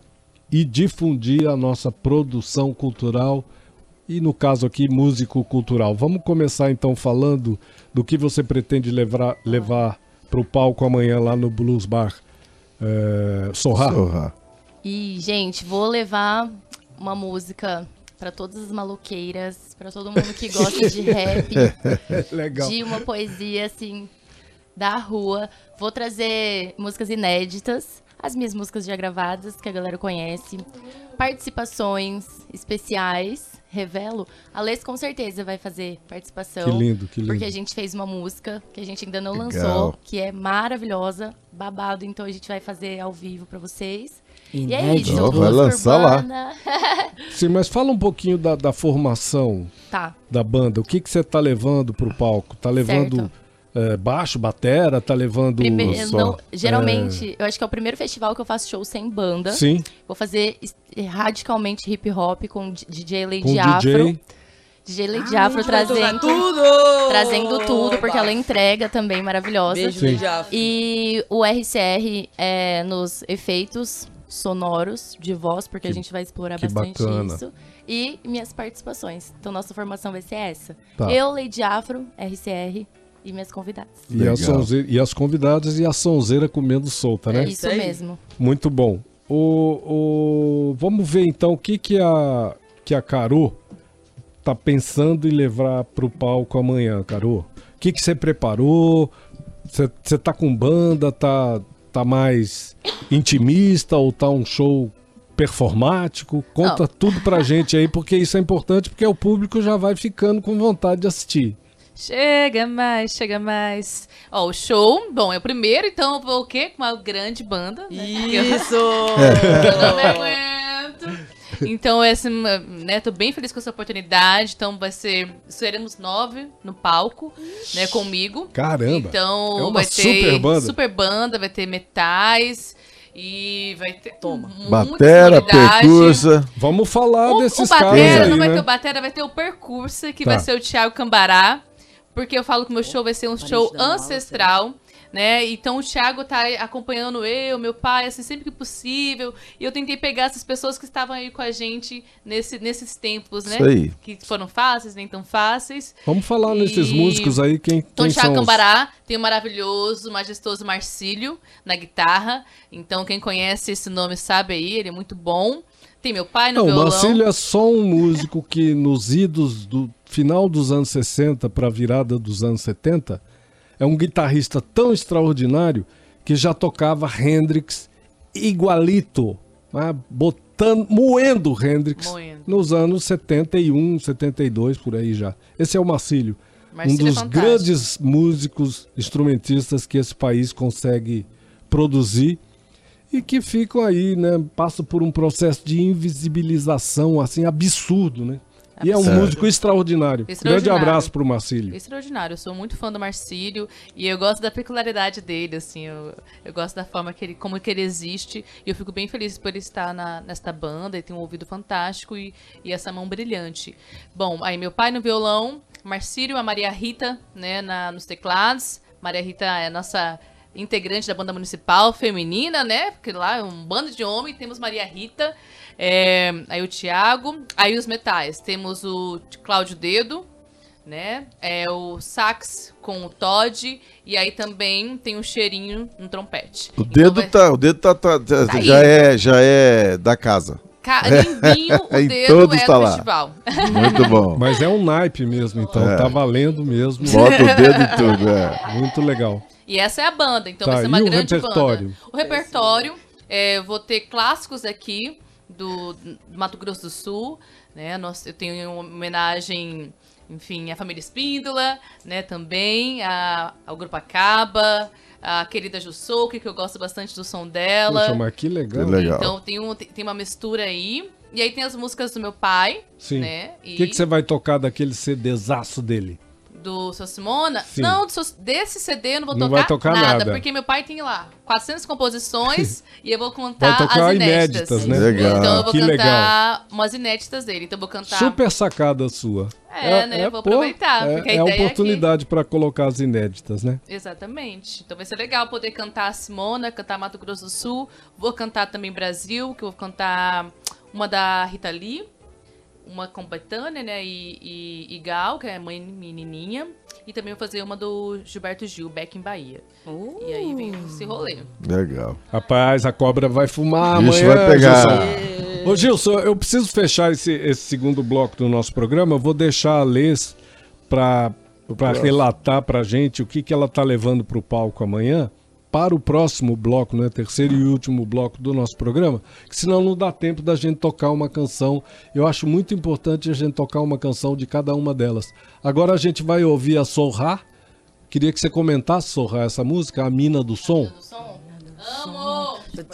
[SPEAKER 1] e difundir a nossa produção cultural e, no caso aqui, músico-cultural. Vamos começar então falando do que você pretende levar, levar para o palco amanhã lá no Blues Bar. É, Sorra?
[SPEAKER 2] Sorra.
[SPEAKER 3] E, gente, vou levar uma música pra todas as maloqueiras, pra todo mundo que gosta de rap, (laughs)
[SPEAKER 1] Legal.
[SPEAKER 3] de uma poesia assim da rua. Vou trazer músicas inéditas, as minhas músicas já gravadas que a galera conhece, participações especiais. Revelo, a Les com certeza vai fazer participação.
[SPEAKER 1] Que lindo, que lindo.
[SPEAKER 3] Porque a gente fez uma música que a gente ainda não
[SPEAKER 2] Legal.
[SPEAKER 3] lançou, que é maravilhosa, babado, então a gente vai fazer ao vivo pra vocês. E é
[SPEAKER 4] Inédito.
[SPEAKER 3] isso,
[SPEAKER 2] Ó, vai lançar lá. (laughs)
[SPEAKER 1] Sim, mas fala um pouquinho da, da formação
[SPEAKER 3] Tá.
[SPEAKER 1] da banda. O que, que você tá levando pro palco? Tá levando é, baixo, batera? Tá levando
[SPEAKER 3] Primeiro,
[SPEAKER 1] só?
[SPEAKER 3] não- geralmente, eu acho que é o primeiro festival que eu faço show sem banda.
[SPEAKER 1] Sim,
[SPEAKER 3] Vou fazer es- radicalmente hip hop com DJ Lady
[SPEAKER 1] com
[SPEAKER 3] Afro.
[SPEAKER 1] DJ.
[SPEAKER 3] DJ Lady Afro trazendo
[SPEAKER 4] tudo!
[SPEAKER 3] trazendo tudo, porque ela entrega também maravilhosa.
[SPEAKER 4] Beijo, beijo. Afro.
[SPEAKER 3] E o RCR é, nos efeitos sonoros de voz, porque
[SPEAKER 1] Que-
[SPEAKER 3] a gente vai explorar bastante
[SPEAKER 1] bacana.
[SPEAKER 3] isso. E minhas participações. Então, nossa formação vai ser essa.
[SPEAKER 1] Tá.
[SPEAKER 3] Eu, Lady Afro, RCR e minhas convidadas.
[SPEAKER 1] E, a sonzeira, e as convidadas e a sonzeira comendo solta, né?
[SPEAKER 3] É isso
[SPEAKER 4] aí.
[SPEAKER 3] mesmo.
[SPEAKER 1] Muito bom. O, o- vamos ver então o que, que, a, que a Carô tá pensando em levar pro palco amanhã, Carô. O que que você preparou? Você você tá com banda, tá, tá mais intimista ou tá um show performático? Conta
[SPEAKER 5] Não.
[SPEAKER 1] tudo pra gente aí, porque isso é importante, porque o público já vai ficando com vontade de assistir.
[SPEAKER 5] Chega mais, chega mais. Ó, o show, bom, é o primeiro, então eu vou o quê? Com uma grande banda. Né?
[SPEAKER 4] Isso! (laughs)
[SPEAKER 5] Eu não me aguento. Então, esse, né, tô bem feliz com essa oportunidade. Então, vai ser. Seremos nove no palco, né, comigo.
[SPEAKER 1] Caramba!
[SPEAKER 5] Então,
[SPEAKER 1] É uma
[SPEAKER 5] vai ter
[SPEAKER 1] super banda.
[SPEAKER 5] super banda, vai ter metais e vai ter
[SPEAKER 4] Toma.
[SPEAKER 2] Batera, percursa.
[SPEAKER 1] Vamos falar
[SPEAKER 5] O,
[SPEAKER 1] desses
[SPEAKER 5] o
[SPEAKER 1] caras
[SPEAKER 5] batera
[SPEAKER 1] aí,
[SPEAKER 5] não vai
[SPEAKER 1] né?
[SPEAKER 5] ter o batera, vai ter o percurso, que
[SPEAKER 1] Tá.
[SPEAKER 5] vai ser o Thiago Cambará. Porque eu falo que o meu show vai ser um
[SPEAKER 4] Parente
[SPEAKER 5] show ancestral, né? Então o Thiago tá acompanhando eu, meu pai, assim, sempre que possível. E eu tentei pegar essas pessoas que estavam aí com a gente nesse, nesses tempos, né?
[SPEAKER 2] Isso aí.
[SPEAKER 5] Que foram fáceis, nem tão fáceis.
[SPEAKER 1] Vamos falar nesses
[SPEAKER 5] E-
[SPEAKER 1] músicos aí, quem,
[SPEAKER 5] Então,
[SPEAKER 1] quem
[SPEAKER 5] o Thiago
[SPEAKER 1] são os...
[SPEAKER 5] Cambará tem o maravilhoso, majestoso Marcílio na guitarra. Então, quem conhece esse nome sabe aí, ele é muito bom. Tem meu pai no
[SPEAKER 1] Não, o
[SPEAKER 5] violão.
[SPEAKER 1] Marcílio é só um músico que nos idos do final dos anos 60 para a virada dos anos 70 é um guitarrista tão extraordinário que já tocava Hendrix igualito, né? botando, moendo Hendrix
[SPEAKER 5] Moendo.
[SPEAKER 1] nos anos 71, 72 por aí já. Esse é o Marcílio, um
[SPEAKER 5] Marcílio é
[SPEAKER 1] dos
[SPEAKER 5] fantástico.
[SPEAKER 1] grandes músicos instrumentistas que esse país consegue produzir e que ficam aí, né? Passam por um processo de invisibilização assim absurdo, né? E é um músico extraordinário. Grande
[SPEAKER 5] Extraordinário.
[SPEAKER 1] abraço pro Marcílio.
[SPEAKER 5] Extraordinário, eu sou muito fã do Marcílio e eu gosto da peculiaridade dele, assim, eu, eu gosto da forma que ele, como que ele existe e eu fico bem feliz por ele estar na, nesta banda, ele tem um ouvido fantástico e, e essa mão brilhante. Bom, aí meu pai no violão, Marcílio, a Maria Rita, né, na, nos teclados, Maria Rita é a nossa integrante da banda municipal feminina, né, porque lá é um bando de homem, temos Maria Rita, é, aí o Thiago, aí os metais, temos o Cláudio Dedo, né? É o sax com o Todd e aí também tem um cheirinho no trompete.
[SPEAKER 2] O
[SPEAKER 5] Então
[SPEAKER 2] dedo
[SPEAKER 5] vai-
[SPEAKER 2] tá, o dedo tá, tá- tá-
[SPEAKER 5] Tá
[SPEAKER 2] já
[SPEAKER 5] aí.
[SPEAKER 2] é, já é da casa.
[SPEAKER 5] Ca- (laughs) Limbinho, o (laughs)
[SPEAKER 2] Em
[SPEAKER 5] dedo
[SPEAKER 2] todos
[SPEAKER 5] é
[SPEAKER 2] tá
[SPEAKER 5] do
[SPEAKER 2] lá.
[SPEAKER 5] festival.
[SPEAKER 2] Muito bom.
[SPEAKER 1] Mas é um naipe mesmo, então
[SPEAKER 2] É.
[SPEAKER 1] tá valendo mesmo.
[SPEAKER 2] Bota o dedo em tudo, (laughs) é.
[SPEAKER 1] Muito legal.
[SPEAKER 5] E essa é a banda, então
[SPEAKER 1] Tá,
[SPEAKER 5] vai ser uma
[SPEAKER 1] e
[SPEAKER 5] grande
[SPEAKER 1] repertório?
[SPEAKER 5] banda. O repertório, é, eu vou ter clássicos aqui do, do Mato Grosso do Sul, né? Nós, eu tenho uma homenagem, enfim, à família Espíndola, né? Também a- ao Grupo Acaba, a querida Jussouki, que eu gosto bastante do som dela.
[SPEAKER 1] Poxa, mas que legal.
[SPEAKER 2] Que legal.
[SPEAKER 5] Então tem, um, tem uma mistura aí. E aí tem as músicas do meu pai,
[SPEAKER 1] Sim.
[SPEAKER 5] né?
[SPEAKER 1] O que, que você vai tocar daquele CDzaço dele?
[SPEAKER 5] Do seu Simona.
[SPEAKER 1] Sim.
[SPEAKER 5] Não, do seu- desse CD eu não vou
[SPEAKER 1] Não
[SPEAKER 5] tocar,
[SPEAKER 1] vai tocar nada.
[SPEAKER 5] porque meu pai tem lá 400 composições (laughs) e eu vou contar
[SPEAKER 1] Vai tocar
[SPEAKER 5] as inéditas.
[SPEAKER 1] inéditas, né?
[SPEAKER 2] Legal.
[SPEAKER 5] Então eu vou
[SPEAKER 1] Que
[SPEAKER 5] cantar umas inéditas dele. Então eu vou cantar.
[SPEAKER 1] Super sacada sua.
[SPEAKER 5] É, né? Vou
[SPEAKER 1] pô,
[SPEAKER 5] aproveitar,
[SPEAKER 1] É,
[SPEAKER 5] porque a
[SPEAKER 1] é a
[SPEAKER 5] ideia é
[SPEAKER 1] oportunidade para colocar as inéditas, né?
[SPEAKER 5] Exatamente. Então vai ser legal poder cantar a Simona, cantar Mato Grosso do Sul. Vou cantar também Brasil, que eu vou cantar uma da Rita Lee, uma com Betânia, né? E, e, e Gal, que é a mãe menininha. E também vou fazer uma do Gilberto Gil, Beck em Bahia. E aí vem esse rolê.
[SPEAKER 2] Legal.
[SPEAKER 1] Rapaz, a cobra vai fumar
[SPEAKER 2] Bicho
[SPEAKER 1] amanhã.
[SPEAKER 2] vai pegar.
[SPEAKER 1] Gilson. Ô Gilson, eu preciso fechar esse, esse segundo bloco do nosso programa. Eu vou deixar a Lês para relatar pra gente o que, que ela tá levando pro palco amanhã para o próximo bloco, né, terceiro e último bloco do nosso programa, que senão não dá tempo da gente tocar uma canção. Eu acho muito importante a gente tocar uma canção de cada uma delas. Agora a gente vai ouvir a Sorra. Queria que você comentasse, Sorra, essa música, A Mina do Som.
[SPEAKER 5] Do som? Amo!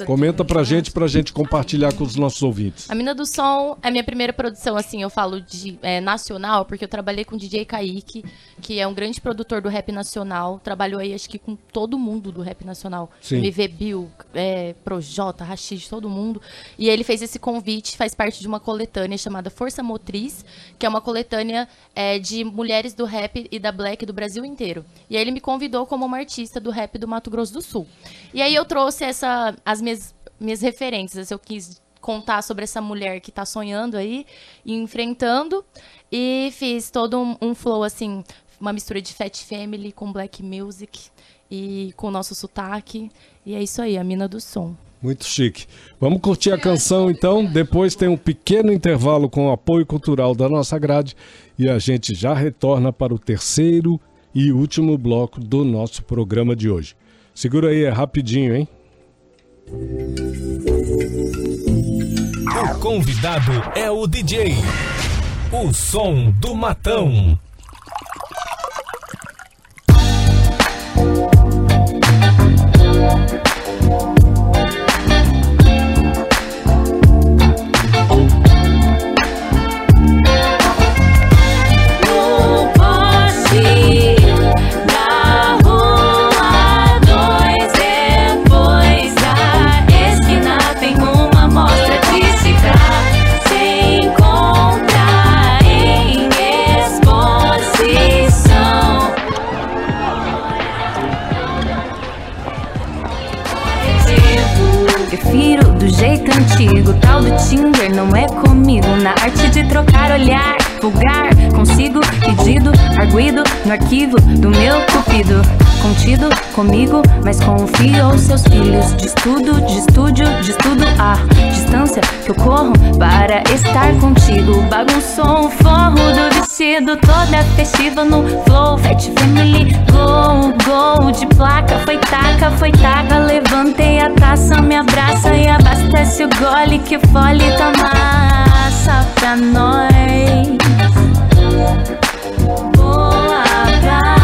[SPEAKER 1] Comenta pra gente, pra gente compartilhar com os nossos ouvintes.
[SPEAKER 3] A Mina do Som é minha primeira produção, assim, eu falo de é, nacional, porque eu trabalhei com o DJ Kaique, que é um grande produtor do rap nacional. Trabalhou aí, acho que com todo mundo do rap nacional.
[SPEAKER 1] Sim.
[SPEAKER 3] MV Bill, é, Projota, Rashid, todo mundo. E ele fez esse convite, faz parte de uma coletânea chamada Força Motriz, que é uma coletânea é, de mulheres do rap e da black do Brasil inteiro. E aí ele me convidou como uma artista do rap do Mato Grosso do Sul. E aí eu trouxe essa, as minhas minhas referências. Eu quis contar sobre essa mulher que tá sonhando aí e enfrentando. E fiz todo um, um flow, assim, uma mistura de Fat Family com Black Music e com o nosso sotaque. E é isso aí, a mina do som.
[SPEAKER 1] Muito chique. Vamos curtir a canção então. Depois tem um pequeno intervalo com o apoio cultural da nossa grade e a gente já retorna para o terceiro e último bloco do nosso programa de hoje. Segura aí, é rapidinho, hein?
[SPEAKER 7] O convidado é o DJ. O som do matão.
[SPEAKER 9] Tal do Tinder não é comigo. Na arte de trocar olhar, vulgar, consigo pedido, arguido no arquivo do meu cupido. Contido comigo, mas confio seus filhos. De estudo, de estúdio, de estudo a distância que eu corro para estar contigo. Bagunçou o forro do vestido, toda festiva no flow. Fat Family, go, go, de placa, foi taca, foi taca. Levantei a taça, me abraça e abastece o gole que fole tá massa pra nós. Boa pra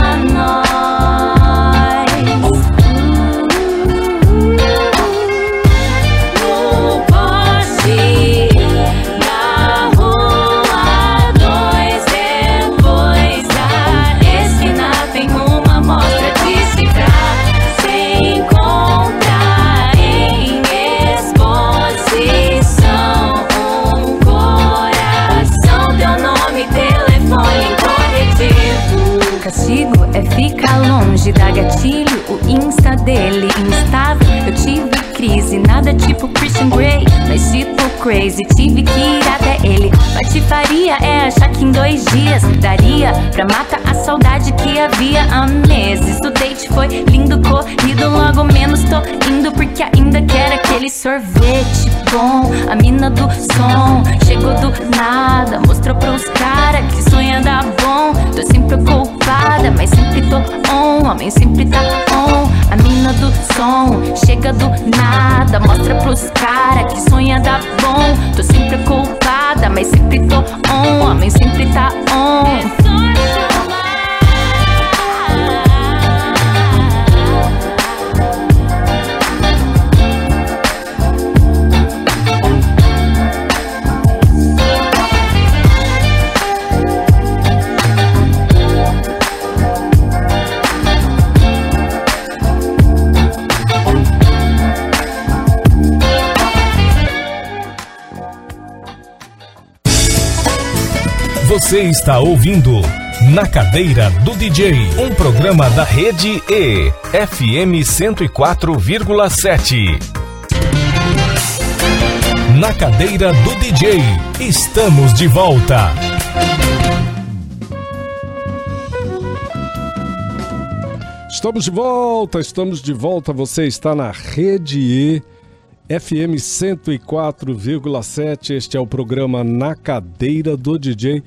[SPEAKER 9] gatilho o insta dele instável. Eu tive crise nada tipo Christian Grey mas tipo crazy. Tive que ir até ele. Patifaria é achar que em dois dias daria pra matar a saudade que havia há meses. O date foi lindo corrido logo menos tô indo porque ainda quero aquele sorvete bom. A mina do som chegou do nada mostrou pros cara que sonha dar bom. Tô sempre ocupada homem sempre tá on a mina do som chega do nada mostra pros cara que sonha dar bom. Tô sempre ocupada mas sempre tô on. Homem sempre tá on
[SPEAKER 7] Você está ouvindo Na Cadeira do DJ, um programa da Rede E, FM 104,7. Na Cadeira do DJ, estamos de volta.
[SPEAKER 1] Estamos de volta, estamos de volta. Você está na Rede E, FM 104,7. Este é o programa Na Cadeira do DJ.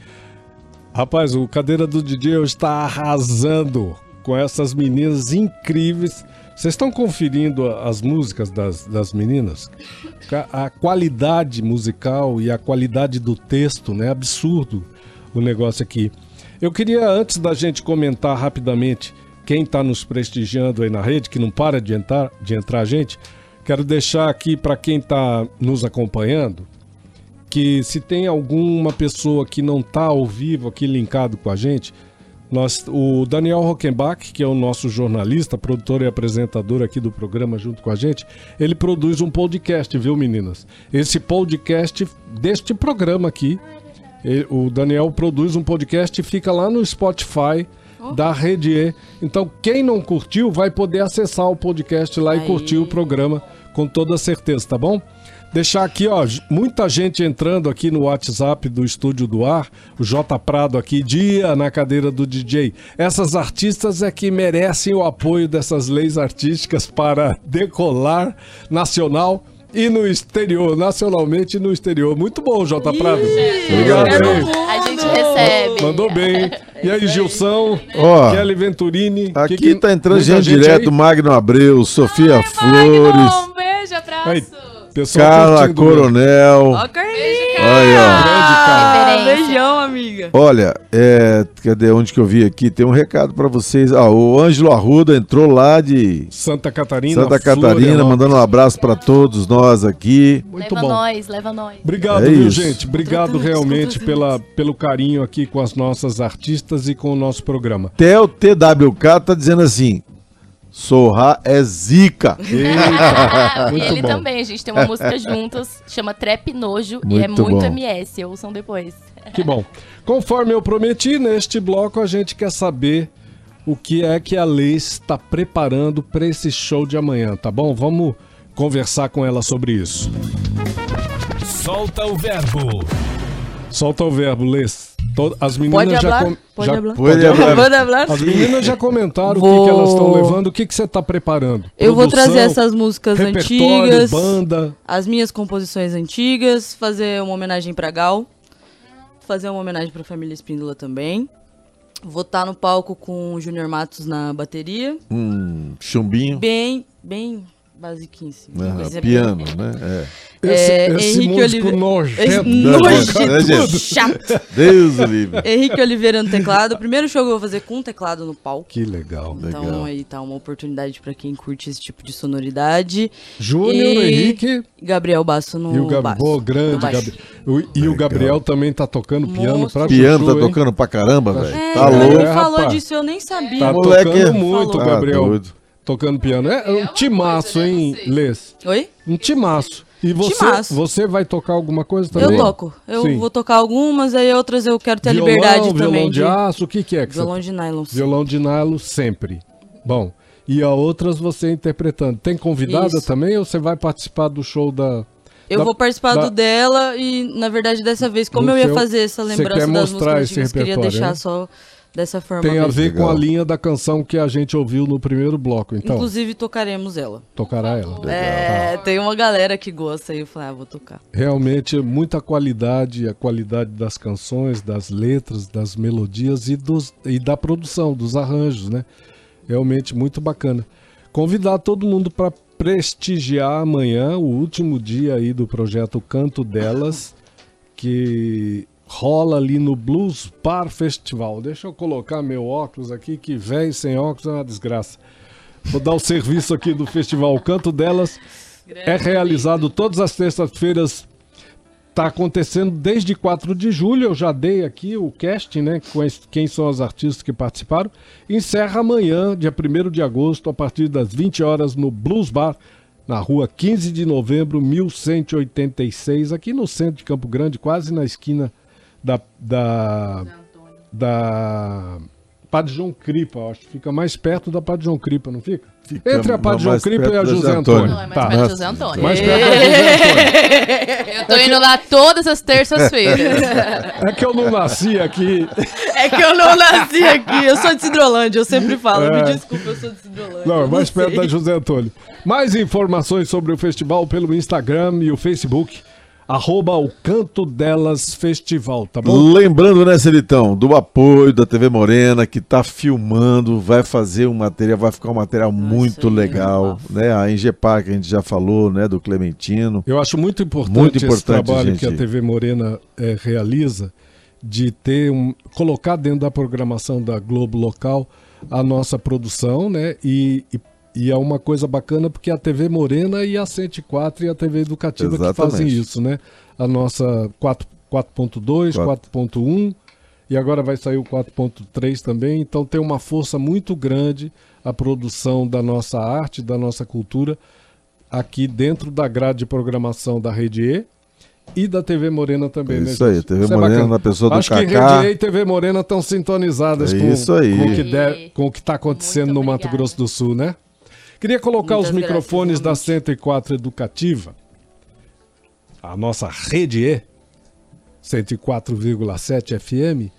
[SPEAKER 1] Rapaz, o Cadeira do DJ hoje está arrasando com essas meninas incríveis. Vocês estão conferindo as músicas das, das meninas? A qualidade musical e a qualidade do texto, né? Absurdo o negócio aqui. Eu queria, antes da gente comentar rapidamente quem está nos prestigiando aí na rede, que não para de entrar, de entrar gente, quero deixar aqui para quem está nos acompanhando que se tem alguma pessoa que não está ao vivo aqui linkado com a gente, nós, o Daniel Rockenbach, que é o nosso jornalista, produtor e apresentador aqui do programa junto com a gente, ele produz um podcast, viu meninas? Esse podcast deste programa aqui, ele- o Daniel produz um podcast e fica lá no Spotify da Rede E. Então, quem não curtiu vai poder acessar o podcast lá e
[SPEAKER 4] Aí.
[SPEAKER 1] curtir o programa com toda certeza, tá bom? Deixar aqui, ó, muita gente entrando aqui no WhatsApp do Estúdio do Ar, o J Prado aqui, dia na cadeira do DJ. Essas artistas é que merecem o apoio dessas leis artísticas para decolar nacional e no exterior, nacionalmente e no exterior. Muito bom, J Prado. Obrigado?
[SPEAKER 3] A gente recebe.
[SPEAKER 1] Mandou bem. hein? (laughs) E aí, Gilson,
[SPEAKER 2] Ó,
[SPEAKER 1] Kelly Venturini.
[SPEAKER 2] Aqui
[SPEAKER 1] que
[SPEAKER 2] tá entrando gente direto,
[SPEAKER 1] aí?
[SPEAKER 2] Magno Abreu, Sofia Flores,
[SPEAKER 5] Magno, um beijo, abraço.
[SPEAKER 1] Aí, pessoal
[SPEAKER 2] Carla
[SPEAKER 1] curtindo.
[SPEAKER 2] Coronel.
[SPEAKER 4] Ó, Carlinhos.
[SPEAKER 2] Aí, ó.
[SPEAKER 4] Beijão, amiga.
[SPEAKER 2] Olha, é, cadê onde que eu vi aqui? Tem um recado pra vocês. Ah, o Ângelo Arruda entrou lá de
[SPEAKER 1] Santa Catarina.
[SPEAKER 2] Santa Catarina, mandando um abraço pra todos nós aqui.
[SPEAKER 1] Muito
[SPEAKER 3] leva
[SPEAKER 1] bom.
[SPEAKER 3] nós, leva nós.
[SPEAKER 1] Obrigado,
[SPEAKER 2] É
[SPEAKER 1] viu, gente? Obrigado realmente pela, pelo carinho aqui com as nossas artistas e com o nosso programa.
[SPEAKER 2] Até o TWK tá dizendo assim: Sorra é zica. (laughs)
[SPEAKER 1] Eita,
[SPEAKER 3] e (laughs)
[SPEAKER 1] muito
[SPEAKER 3] ele
[SPEAKER 1] bom.
[SPEAKER 3] também, a gente tem uma música juntos, chama Trap Nojo e é
[SPEAKER 2] Muito
[SPEAKER 3] muito
[SPEAKER 2] bom.
[SPEAKER 3] MS, ouçam depois.
[SPEAKER 1] Que bom. Conforme eu prometi, neste bloco a gente quer saber o que é que a Lei está preparando para esse show de amanhã, tá bom? Vamos conversar com ela sobre isso.
[SPEAKER 7] Solta o verbo.
[SPEAKER 1] Solta o verbo. To- As
[SPEAKER 4] Pode
[SPEAKER 1] meninas já, com-
[SPEAKER 4] Pode
[SPEAKER 1] já-
[SPEAKER 4] hablar?
[SPEAKER 2] Pode hablar.
[SPEAKER 4] Pode hablar?
[SPEAKER 1] As meninas já comentaram o que,
[SPEAKER 4] Vou-
[SPEAKER 1] que elas estão levando, o que, que você está preparando.
[SPEAKER 4] Eu vou
[SPEAKER 1] Produção,
[SPEAKER 4] trazer essas músicas antigas,
[SPEAKER 1] banda.
[SPEAKER 4] as minhas composições antigas, fazer uma homenagem pra Gal, fazer uma homenagem pra família Espíndola também. Vou estar no palco com o Júnior Matos na bateria,
[SPEAKER 2] Um chumbinho.
[SPEAKER 4] bem, bem basiquinho.
[SPEAKER 2] Ah,
[SPEAKER 4] Mas é
[SPEAKER 2] piano,
[SPEAKER 4] bem-
[SPEAKER 2] né? É.
[SPEAKER 1] Esse,
[SPEAKER 4] É,
[SPEAKER 1] esse
[SPEAKER 4] Henrique
[SPEAKER 1] músico
[SPEAKER 4] Olive-
[SPEAKER 1] nojento.
[SPEAKER 4] Nojento,
[SPEAKER 2] né,
[SPEAKER 4] chato.
[SPEAKER 2] Deus livre.
[SPEAKER 4] Henrique Oliveira no teclado. O primeiro show que eu vou fazer com teclado no palco.
[SPEAKER 1] Que legal.
[SPEAKER 4] Então
[SPEAKER 2] Legal.
[SPEAKER 4] aí tá uma oportunidade pra quem curte esse tipo de sonoridade.
[SPEAKER 1] Júnior,
[SPEAKER 4] E
[SPEAKER 1] Henrique
[SPEAKER 4] Gabriel Basso no
[SPEAKER 1] e o Gabriel.
[SPEAKER 4] baixo.
[SPEAKER 1] Pô, grande. Gabriel. O- E o Gabriel também tá tocando piano
[SPEAKER 4] Monstro.
[SPEAKER 1] pra
[SPEAKER 2] Piano
[SPEAKER 1] chuchu,
[SPEAKER 2] tá
[SPEAKER 1] hein?
[SPEAKER 2] tocando pra caramba, velho.
[SPEAKER 4] É,
[SPEAKER 2] Tá
[SPEAKER 4] ele
[SPEAKER 2] louco.
[SPEAKER 1] É,
[SPEAKER 4] falou
[SPEAKER 1] rapaz.
[SPEAKER 4] disso, eu nem sabia.
[SPEAKER 1] Tá
[SPEAKER 2] Moleque
[SPEAKER 1] tocando muito,
[SPEAKER 4] falou.
[SPEAKER 1] Gabriel.
[SPEAKER 2] Ah, doido.
[SPEAKER 1] Tocando piano. É um timaço,
[SPEAKER 5] coisa, né,
[SPEAKER 1] hein? Lês?
[SPEAKER 4] Oi?
[SPEAKER 1] Um timaço. E você,
[SPEAKER 4] Timaço.
[SPEAKER 1] você vai tocar alguma coisa também?
[SPEAKER 4] Eu toco. Eu
[SPEAKER 1] Sim.
[SPEAKER 4] vou tocar algumas, aí outras eu quero ter
[SPEAKER 1] violão,
[SPEAKER 4] a liberdade
[SPEAKER 1] violão
[SPEAKER 4] também.
[SPEAKER 1] de aço, o que, que é que
[SPEAKER 4] Violão
[SPEAKER 1] você...
[SPEAKER 4] de nylon.
[SPEAKER 1] Violão de nylon sempre. Bom, e a outras você interpretando. Tem convidada
[SPEAKER 4] Isso.
[SPEAKER 1] também ou você vai participar do show da...
[SPEAKER 4] Eu
[SPEAKER 1] da-
[SPEAKER 4] vou participar
[SPEAKER 1] da-
[SPEAKER 4] do dela e, na verdade, dessa vez, como
[SPEAKER 1] No
[SPEAKER 4] eu ia
[SPEAKER 1] seu-
[SPEAKER 4] fazer essa
[SPEAKER 1] você
[SPEAKER 4] lembrança
[SPEAKER 1] quer
[SPEAKER 4] das
[SPEAKER 1] mostrar
[SPEAKER 4] músicas antigas, queria deixar
[SPEAKER 1] né?
[SPEAKER 4] só dessa forma
[SPEAKER 1] Tem a ver com a
[SPEAKER 2] Legal.
[SPEAKER 1] linha da canção que a gente ouviu no primeiro bloco, então.
[SPEAKER 4] Inclusive, tocaremos ela.
[SPEAKER 1] Tocará ela.
[SPEAKER 4] É, tem uma galera que gosta aí, eu falei, ah, vou tocar.
[SPEAKER 1] Realmente muita qualidade, a qualidade das canções, das letras, das melodias e, dos, e da produção, dos arranjos, né? Realmente muito bacana. Convidar todo mundo para prestigiar amanhã, o último dia aí do projeto Canto Delas, que rola ali no Blues Bar Festival. Deixa eu colocar meu óculos aqui, que velho sem óculos é uma desgraça. Vou dar o serviço aqui do festival Canto Delas. É realizado todas as terças-feiras. Está acontecendo desde 4 de julho. Eu já dei aqui o casting, né? Quem são os artistas que participaram. Encerra amanhã, dia 1 de agosto, a partir das 20 horas, no Blues Bar, na rua 15 de novembro, 1186, aqui no centro de Campo Grande, quase na esquina da. da da Padre João Cripa, acho que fica mais perto da Padre João Cripa, não fica?
[SPEAKER 2] Fica
[SPEAKER 1] Entre a Padre João Cripa e a
[SPEAKER 2] da
[SPEAKER 1] José Antônio.
[SPEAKER 2] Antônio.
[SPEAKER 5] Não, é mais
[SPEAKER 1] Tá.
[SPEAKER 5] perto de José Antônio.
[SPEAKER 1] Mais perto da José Antônio.
[SPEAKER 5] Eu tô indo lá todas as terças-feiras.
[SPEAKER 1] É que eu não nasci aqui.
[SPEAKER 4] É que eu não nasci aqui, eu sou de Cidrolândia, eu sempre falo,
[SPEAKER 1] É.
[SPEAKER 4] me desculpa, eu sou de Cidrolândia.
[SPEAKER 1] Não, mais perto da José Antônio. Mais informações sobre o festival pelo Instagram e o Facebook. Arroba o Canto Delas Festival, tá bom?
[SPEAKER 2] Lembrando, né, Celitão, do apoio da TV Morena, que tá filmando, vai fazer um material, vai ficar um material muito
[SPEAKER 4] aí,
[SPEAKER 2] legal, né? A Engepar, que a gente já falou, né, do Clementino.
[SPEAKER 1] Eu acho muito importante,
[SPEAKER 2] Muito
[SPEAKER 1] esse
[SPEAKER 2] importante,
[SPEAKER 1] trabalho
[SPEAKER 2] gente.
[SPEAKER 1] que a TV Morena eh, realiza de ter um colocar dentro da programação da Globo local a nossa produção, né? E, e, e é uma coisa bacana porque a TV Morena e a 104 e a TV Educativa que fazem
[SPEAKER 2] Exatamente.
[SPEAKER 1] isso, né? A nossa 4 4.2,
[SPEAKER 2] Quatro.
[SPEAKER 1] 4.1 e agora vai sair o 4.3 também, então tem uma força muito grande a produção da nossa arte, da nossa cultura aqui dentro da grade de programação da Rede E e da TV Morena também. né,
[SPEAKER 2] Isso aí,
[SPEAKER 1] gente?
[SPEAKER 2] TV
[SPEAKER 1] Isso é
[SPEAKER 2] Morena
[SPEAKER 1] bacana.
[SPEAKER 2] na pessoa do
[SPEAKER 1] Acho que
[SPEAKER 2] Kaká.
[SPEAKER 1] Rede E e TV Morena estão sintonizadas
[SPEAKER 2] É
[SPEAKER 1] com,
[SPEAKER 2] isso aí.
[SPEAKER 1] com o que que está acontecendo
[SPEAKER 3] Muito
[SPEAKER 1] no Mato. Grosso do Sul, né? Queria colocar
[SPEAKER 4] Muitas
[SPEAKER 1] os microfones da
[SPEAKER 4] realmente.
[SPEAKER 1] 104 Educativa, a nossa rede E, 104,7 FM,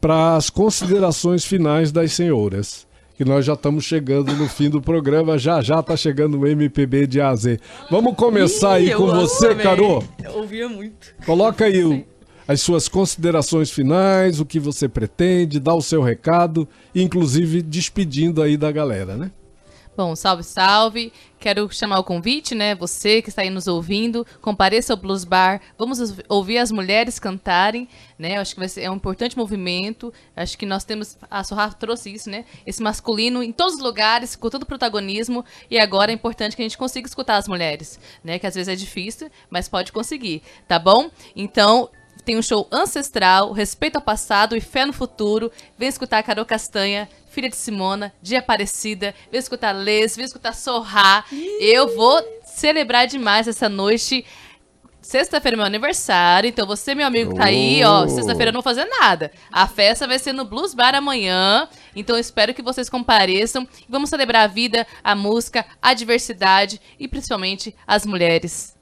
[SPEAKER 1] para as considerações finais das senhoras. Que nós já estamos chegando no fim do programa, já já está chegando o MPB de A a Z. Vamos começar aí
[SPEAKER 4] Ih,
[SPEAKER 1] com
[SPEAKER 4] eu amo
[SPEAKER 1] você,
[SPEAKER 4] também.
[SPEAKER 1] Carô.
[SPEAKER 4] Eu ouvia muito.
[SPEAKER 1] Coloca aí o- as suas considerações finais, o que você pretende, dá o seu recado, inclusive despedindo aí da galera, né?
[SPEAKER 5] Bom, salve, salve. Quero chamar o convite, né? Você que está aí nos ouvindo, compareça ao Blues Bar. Vamos os- ouvir as mulheres cantarem, né? Eu acho que vai ser é um importante movimento. Acho que nós temos a Sorra trouxe isso, né? Esse masculino em todos os lugares, com todo o protagonismo, e agora é importante que a gente consiga escutar as mulheres, né? Que às vezes é difícil, mas pode conseguir, tá bom? Então, tem um show ancestral, respeito ao passado e fé no futuro. Vem escutar a Carol Castanha, filha de Simona, de Aparecida. Vem escutar Les, vem escutar Sorrá. Eu vou celebrar demais essa noite. Sexta-feira é meu aniversário, então você, meu amigo, que tá aí, ó.
[SPEAKER 2] Oh.
[SPEAKER 5] Sexta-feira eu não vou fazer nada. A festa vai ser no Blues Bar amanhã. Então eu espero que vocês compareçam. Vamos celebrar a vida, a música, a diversidade e principalmente as mulheres.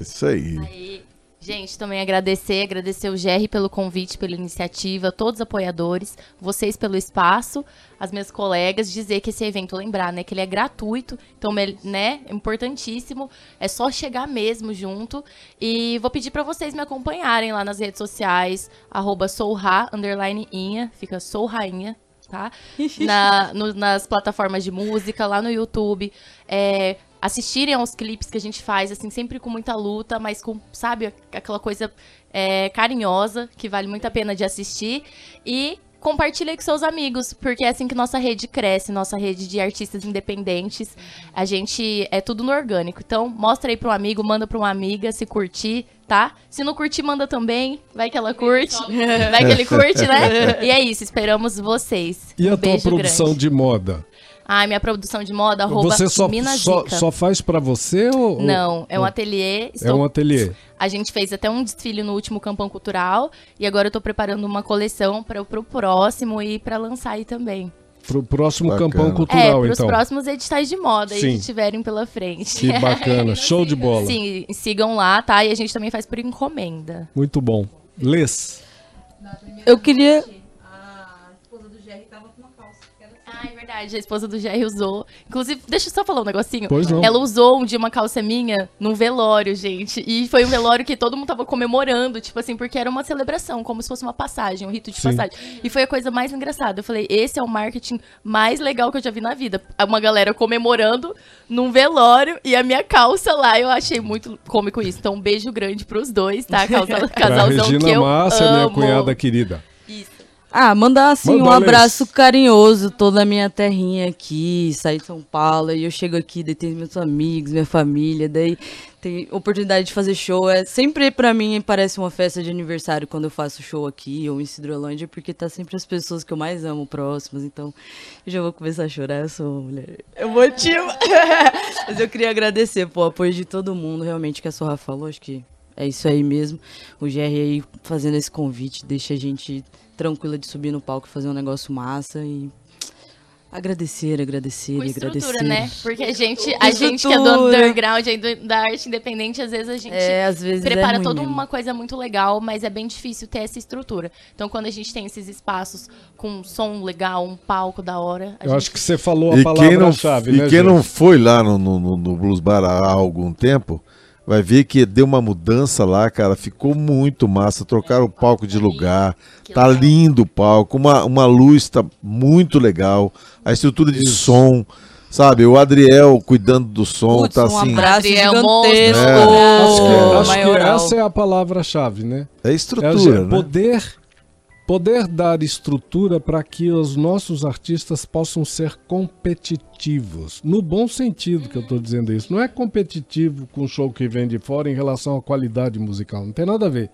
[SPEAKER 2] Isso aí.
[SPEAKER 3] Aí, gente, também agradecer, agradecer o GR pelo convite, pela iniciativa, todos os apoiadores, vocês pelo espaço, as minhas colegas, dizer que esse evento, lembrar, né, que ele é gratuito, então, né, é importantíssimo, é só chegar mesmo junto, e vou pedir pra vocês me acompanharem lá nas redes sociais, arroba sourra, underline inha, fica sou rainha, tá? (laughs) Na- no- nas plataformas de música, lá no YouTube. É, assistirem aos clipes que a gente faz, assim, sempre com muita luta, mas com, sabe, aquela coisa é, carinhosa, que vale muito a pena de assistir. E compartilhe com seus amigos, porque é assim que nossa rede cresce, nossa rede de artistas independentes. A gente é tudo no orgânico. Então, mostra aí pra um amigo, manda pra uma amiga, se curtir, tá? Se não curtir, manda também. Vai que ela curte. (laughs) Vai que ele curte, né? E é isso, esperamos vocês.
[SPEAKER 1] E a
[SPEAKER 3] Um
[SPEAKER 1] tua
[SPEAKER 3] beijo
[SPEAKER 1] produção
[SPEAKER 3] grande.
[SPEAKER 1] de moda?
[SPEAKER 3] Ai, minha produção de moda, arroba
[SPEAKER 1] você só,
[SPEAKER 3] Minas
[SPEAKER 1] só, só faz pra você ou
[SPEAKER 3] Não, é um
[SPEAKER 1] ou-
[SPEAKER 3] ateliê.
[SPEAKER 1] É
[SPEAKER 3] estou-
[SPEAKER 1] um ateliê.
[SPEAKER 3] A gente fez até um desfile no último Campão Cultural e agora eu tô preparando uma coleção para o próximo e para lançar aí também.
[SPEAKER 1] Pro próximo
[SPEAKER 2] Bacana.
[SPEAKER 1] campão
[SPEAKER 3] é,
[SPEAKER 1] cultural,
[SPEAKER 3] para os
[SPEAKER 1] então.
[SPEAKER 3] próximos editais de moda aí
[SPEAKER 1] Sim.
[SPEAKER 3] que tiverem pela frente.
[SPEAKER 1] Que bacana, (laughs) show de bola.
[SPEAKER 3] Sim, sigam lá, tá? E a gente também faz por encomenda.
[SPEAKER 1] Muito bom. Lês.
[SPEAKER 4] Eu queria.
[SPEAKER 3] Verdade, a esposa do Jerry usou. Inclusive, deixa eu só falar um negocinho.
[SPEAKER 1] Pois não.
[SPEAKER 3] Ela usou um dia uma calça minha num velório, gente. E foi um velório que todo mundo tava comemorando, tipo assim, porque era uma celebração, como se fosse uma passagem, um rito de
[SPEAKER 1] Sim.
[SPEAKER 3] passagem. E foi a coisa mais engraçada. Eu falei, esse é o marketing mais legal que eu já vi na vida. Uma galera comemorando num velório e a minha calça lá. Eu achei muito cômico isso. Então, um beijo grande pros dois, tá? (laughs)
[SPEAKER 1] Pra
[SPEAKER 3] casalzão que
[SPEAKER 1] Regina
[SPEAKER 3] eu
[SPEAKER 1] Massa, minha
[SPEAKER 3] amo.
[SPEAKER 1] cunhada querida.
[SPEAKER 4] Ah, mandar assim
[SPEAKER 1] Manda,
[SPEAKER 4] um
[SPEAKER 1] Alex.
[SPEAKER 4] abraço carinhoso toda a minha terrinha aqui, saí de São Paulo, e eu chego aqui, daí tem meus amigos, minha família, daí tem oportunidade de fazer show. É sempre pra mim parece uma festa de aniversário quando eu faço show aqui ou em Cidrolândia, porque tá sempre as pessoas que eu mais amo próximas, então eu já vou começar a chorar, eu sou mulher emotiva. (laughs) Mas eu queria agradecer pô, o apoio de todo mundo, realmente, que a Sorra falou, acho que é isso aí mesmo. O GR aí fazendo esse convite, deixa a gente tranquila de subir no palco e fazer um negócio massa e agradecer, agradecer,
[SPEAKER 3] Com
[SPEAKER 4] agradecer.
[SPEAKER 3] estrutura, né? Porque a gente, a gente que é do underground, da arte independente, às vezes a gente
[SPEAKER 4] É, às vezes é
[SPEAKER 3] prepara
[SPEAKER 4] ruim
[SPEAKER 3] toda
[SPEAKER 4] mesmo.
[SPEAKER 3] uma coisa muito legal, mas é bem difícil ter essa estrutura. Então, quando a gente tem esses espaços com um som legal, um palco da hora, a
[SPEAKER 1] Eu
[SPEAKER 3] gente
[SPEAKER 1] acho que você falou a
[SPEAKER 2] E quem, não,
[SPEAKER 1] palavra-chave,
[SPEAKER 2] e
[SPEAKER 1] né,
[SPEAKER 2] quem
[SPEAKER 1] gente?
[SPEAKER 2] não foi lá no, no, no- no Blues Bar há algum tempo, vai ver que deu uma mudança lá, cara. Ficou muito massa. Trocaram o palco de lugar. Tá
[SPEAKER 3] legal.
[SPEAKER 2] lindo o palco. Uma, uma luz tá muito legal. A estrutura de som, sabe? O Adriel cuidando do som.
[SPEAKER 4] Putz,
[SPEAKER 2] tá
[SPEAKER 4] um
[SPEAKER 2] assim.
[SPEAKER 4] abraço
[SPEAKER 5] Adriel,
[SPEAKER 4] gigantesco.
[SPEAKER 1] É. Acho que, acho que essa é a palavra-chave, né?
[SPEAKER 2] É
[SPEAKER 1] É
[SPEAKER 2] estrutura, né?
[SPEAKER 1] poder, poder dar estrutura para que os nossos artistas possam ser competitivos. No bom sentido que eu estou dizendo isso. Não é competitivo com o show que vem de fora em relação à qualidade musical. Não tem nada a ver.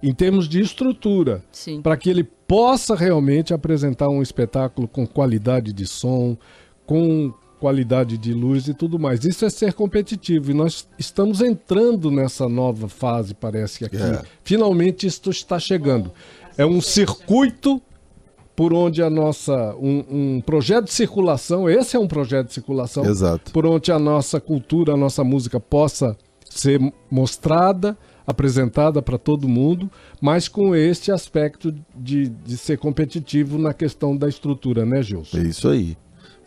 [SPEAKER 1] Em termos de estrutura, para que ele possa realmente apresentar um espetáculo com qualidade de som, com qualidade de luz e tudo mais. Isso é ser competitivo e nós estamos entrando nessa nova fase, parece que aqui.
[SPEAKER 2] É.
[SPEAKER 1] Finalmente isto está chegando. É um circuito por onde a nossa. Um, um projeto de circulação, esse é um projeto de circulação,
[SPEAKER 2] Exato.
[SPEAKER 1] por onde a nossa cultura, a nossa música possa ser mostrada, apresentada para todo mundo, mas com este aspecto de, de ser competitivo na questão da estrutura, né, Gilson?
[SPEAKER 2] É isso aí.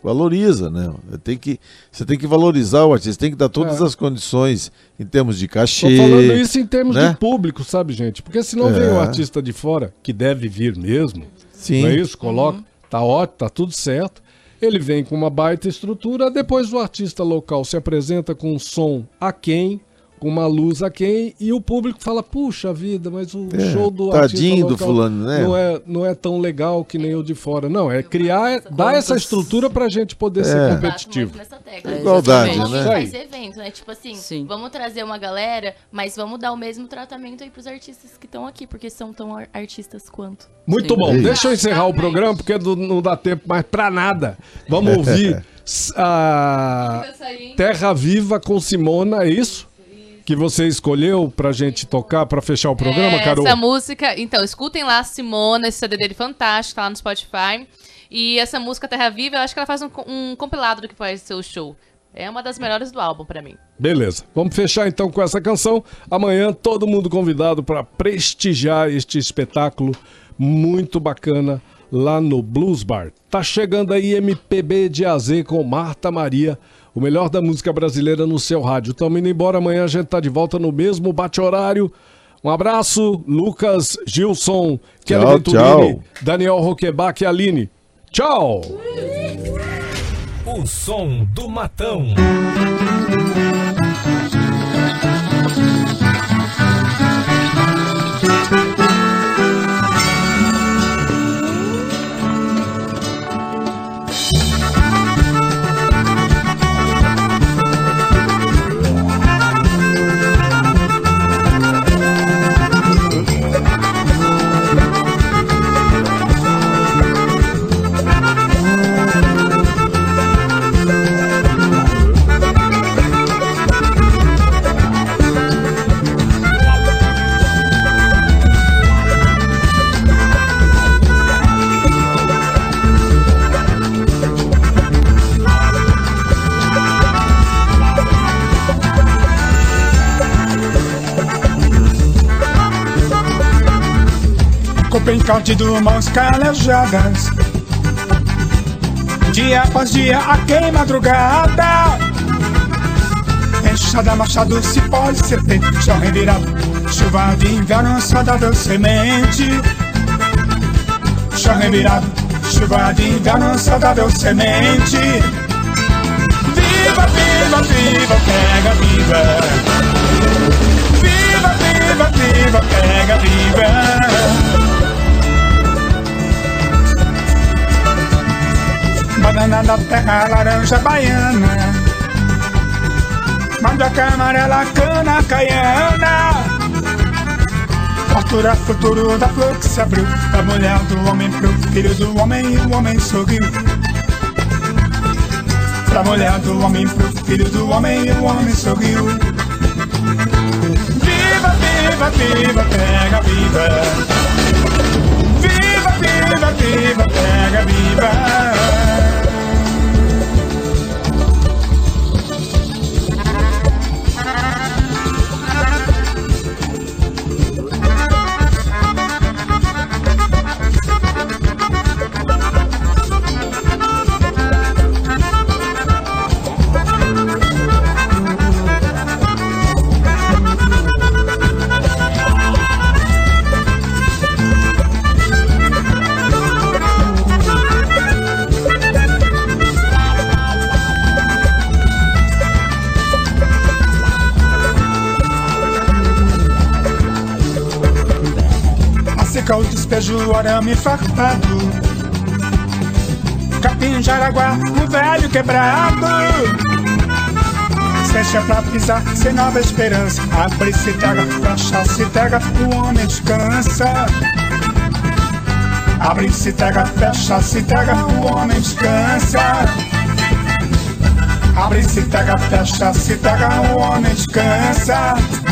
[SPEAKER 2] Valoriza, né? Tem que, você tem que valorizar o artista, tem que dar todas
[SPEAKER 1] É.
[SPEAKER 2] as condições em termos de
[SPEAKER 1] Tô
[SPEAKER 2] cachê.
[SPEAKER 1] falando isso em termos
[SPEAKER 2] né?
[SPEAKER 1] de público, sabe, gente? Porque senão
[SPEAKER 2] É.
[SPEAKER 1] vem um artista de fora, que deve vir mesmo,
[SPEAKER 2] Sim.
[SPEAKER 1] não é isso? Coloca, tá ótimo, tá tudo certo. Ele vem com uma baita estrutura, depois o artista local se apresenta com um som aquém, com uma luz aquém, e o público fala, puxa vida, mas o
[SPEAKER 2] É,
[SPEAKER 1] show do
[SPEAKER 2] tadinho
[SPEAKER 1] artista
[SPEAKER 2] do fulano, né?
[SPEAKER 1] não, é, não é tão legal que nem o de fora. Não, é criar, é, dar essa estrutura pra gente poder ser
[SPEAKER 2] É.
[SPEAKER 3] Bato
[SPEAKER 1] competitivo.
[SPEAKER 3] muito nessa tecla.
[SPEAKER 4] É,
[SPEAKER 2] Igualdade, né?
[SPEAKER 3] Faz evento, né? Tipo assim,
[SPEAKER 4] Sim.
[SPEAKER 3] vamos trazer uma galera, mas vamos dar o mesmo tratamento aí pros artistas que estão aqui, porque são tão ar- artistas quanto.
[SPEAKER 1] Muito
[SPEAKER 4] Sim.
[SPEAKER 1] bom. Deixa eu encerrar o programa, porque não, dá tempo mais pra nada. Vamos ouvir (laughs) a Terra Viva com Simona, é isso? Que você escolheu pra gente tocar, pra fechar o programa,
[SPEAKER 5] É,
[SPEAKER 1] Carol?
[SPEAKER 5] Essa música, então, escutem lá Simona, esse CD dele fantástico, tá lá no Spotify. E essa música Terra Viva, eu acho que ela faz um, um compilado do que vai ser o show. É uma das melhores do álbum pra mim.
[SPEAKER 1] Beleza. Vamos fechar então com essa canção. Amanhã todo mundo convidado para prestigiar este espetáculo muito bacana lá no Blues Bar. Tá chegando aí MPB de AZ com Marta Maria, o melhor da música brasileira no seu rádio. Estamos indo embora, amanhã a gente tá de volta no mesmo bate-horário. Um abraço, Lucas, Gilson, Kelly
[SPEAKER 2] Tchau,
[SPEAKER 1] Venturini,
[SPEAKER 2] tchau.
[SPEAKER 1] Daniel Roquebac e Aline. Tchau!
[SPEAKER 7] O som do matão.
[SPEAKER 10] Bem cândido, mãos calejadas. Dia após dia, a quem madrugada. Enxada, machado, cipó de serpente, chão revirado. Chuva de inverno, saudável semente. Chão revirado, chuva de inverno, saudável semente. Viva, viva, viva, pega, viva. Viva, viva, viva, pega, viva. Banana da terra, laranja baiana. Mandioca amarela, cana caiana. Fartura, futuro da flor que se abriu. Da mulher do homem pro filho do homem e o homem sorriu. Da mulher do homem pro filho do homem e o homem sorriu. Viva, viva, viva, pega, viva. Viva, viva, viva, pega, viva o despejo, o arame farpado Capim, jaraguá, o velho quebrado. Seja pra pisar, sem nova esperança. Abre-se, pega, fecha-se, pega, o homem descansa. Abre-se, pega, fecha-se, pega, o homem descansa. Abre-se, pega, fecha-se, pega, o homem descansa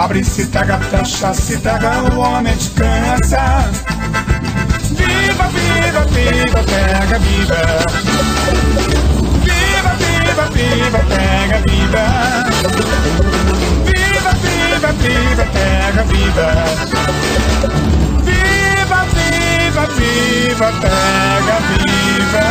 [SPEAKER 10] Abre-se, pega, fecha-se, pega, o homem descansa. Viva, viva, viva, pega, viva. Viva, viva, viva, pega, viva. Viva, viva, viva, pega, viva. Viva, viva, viva, pega, viva.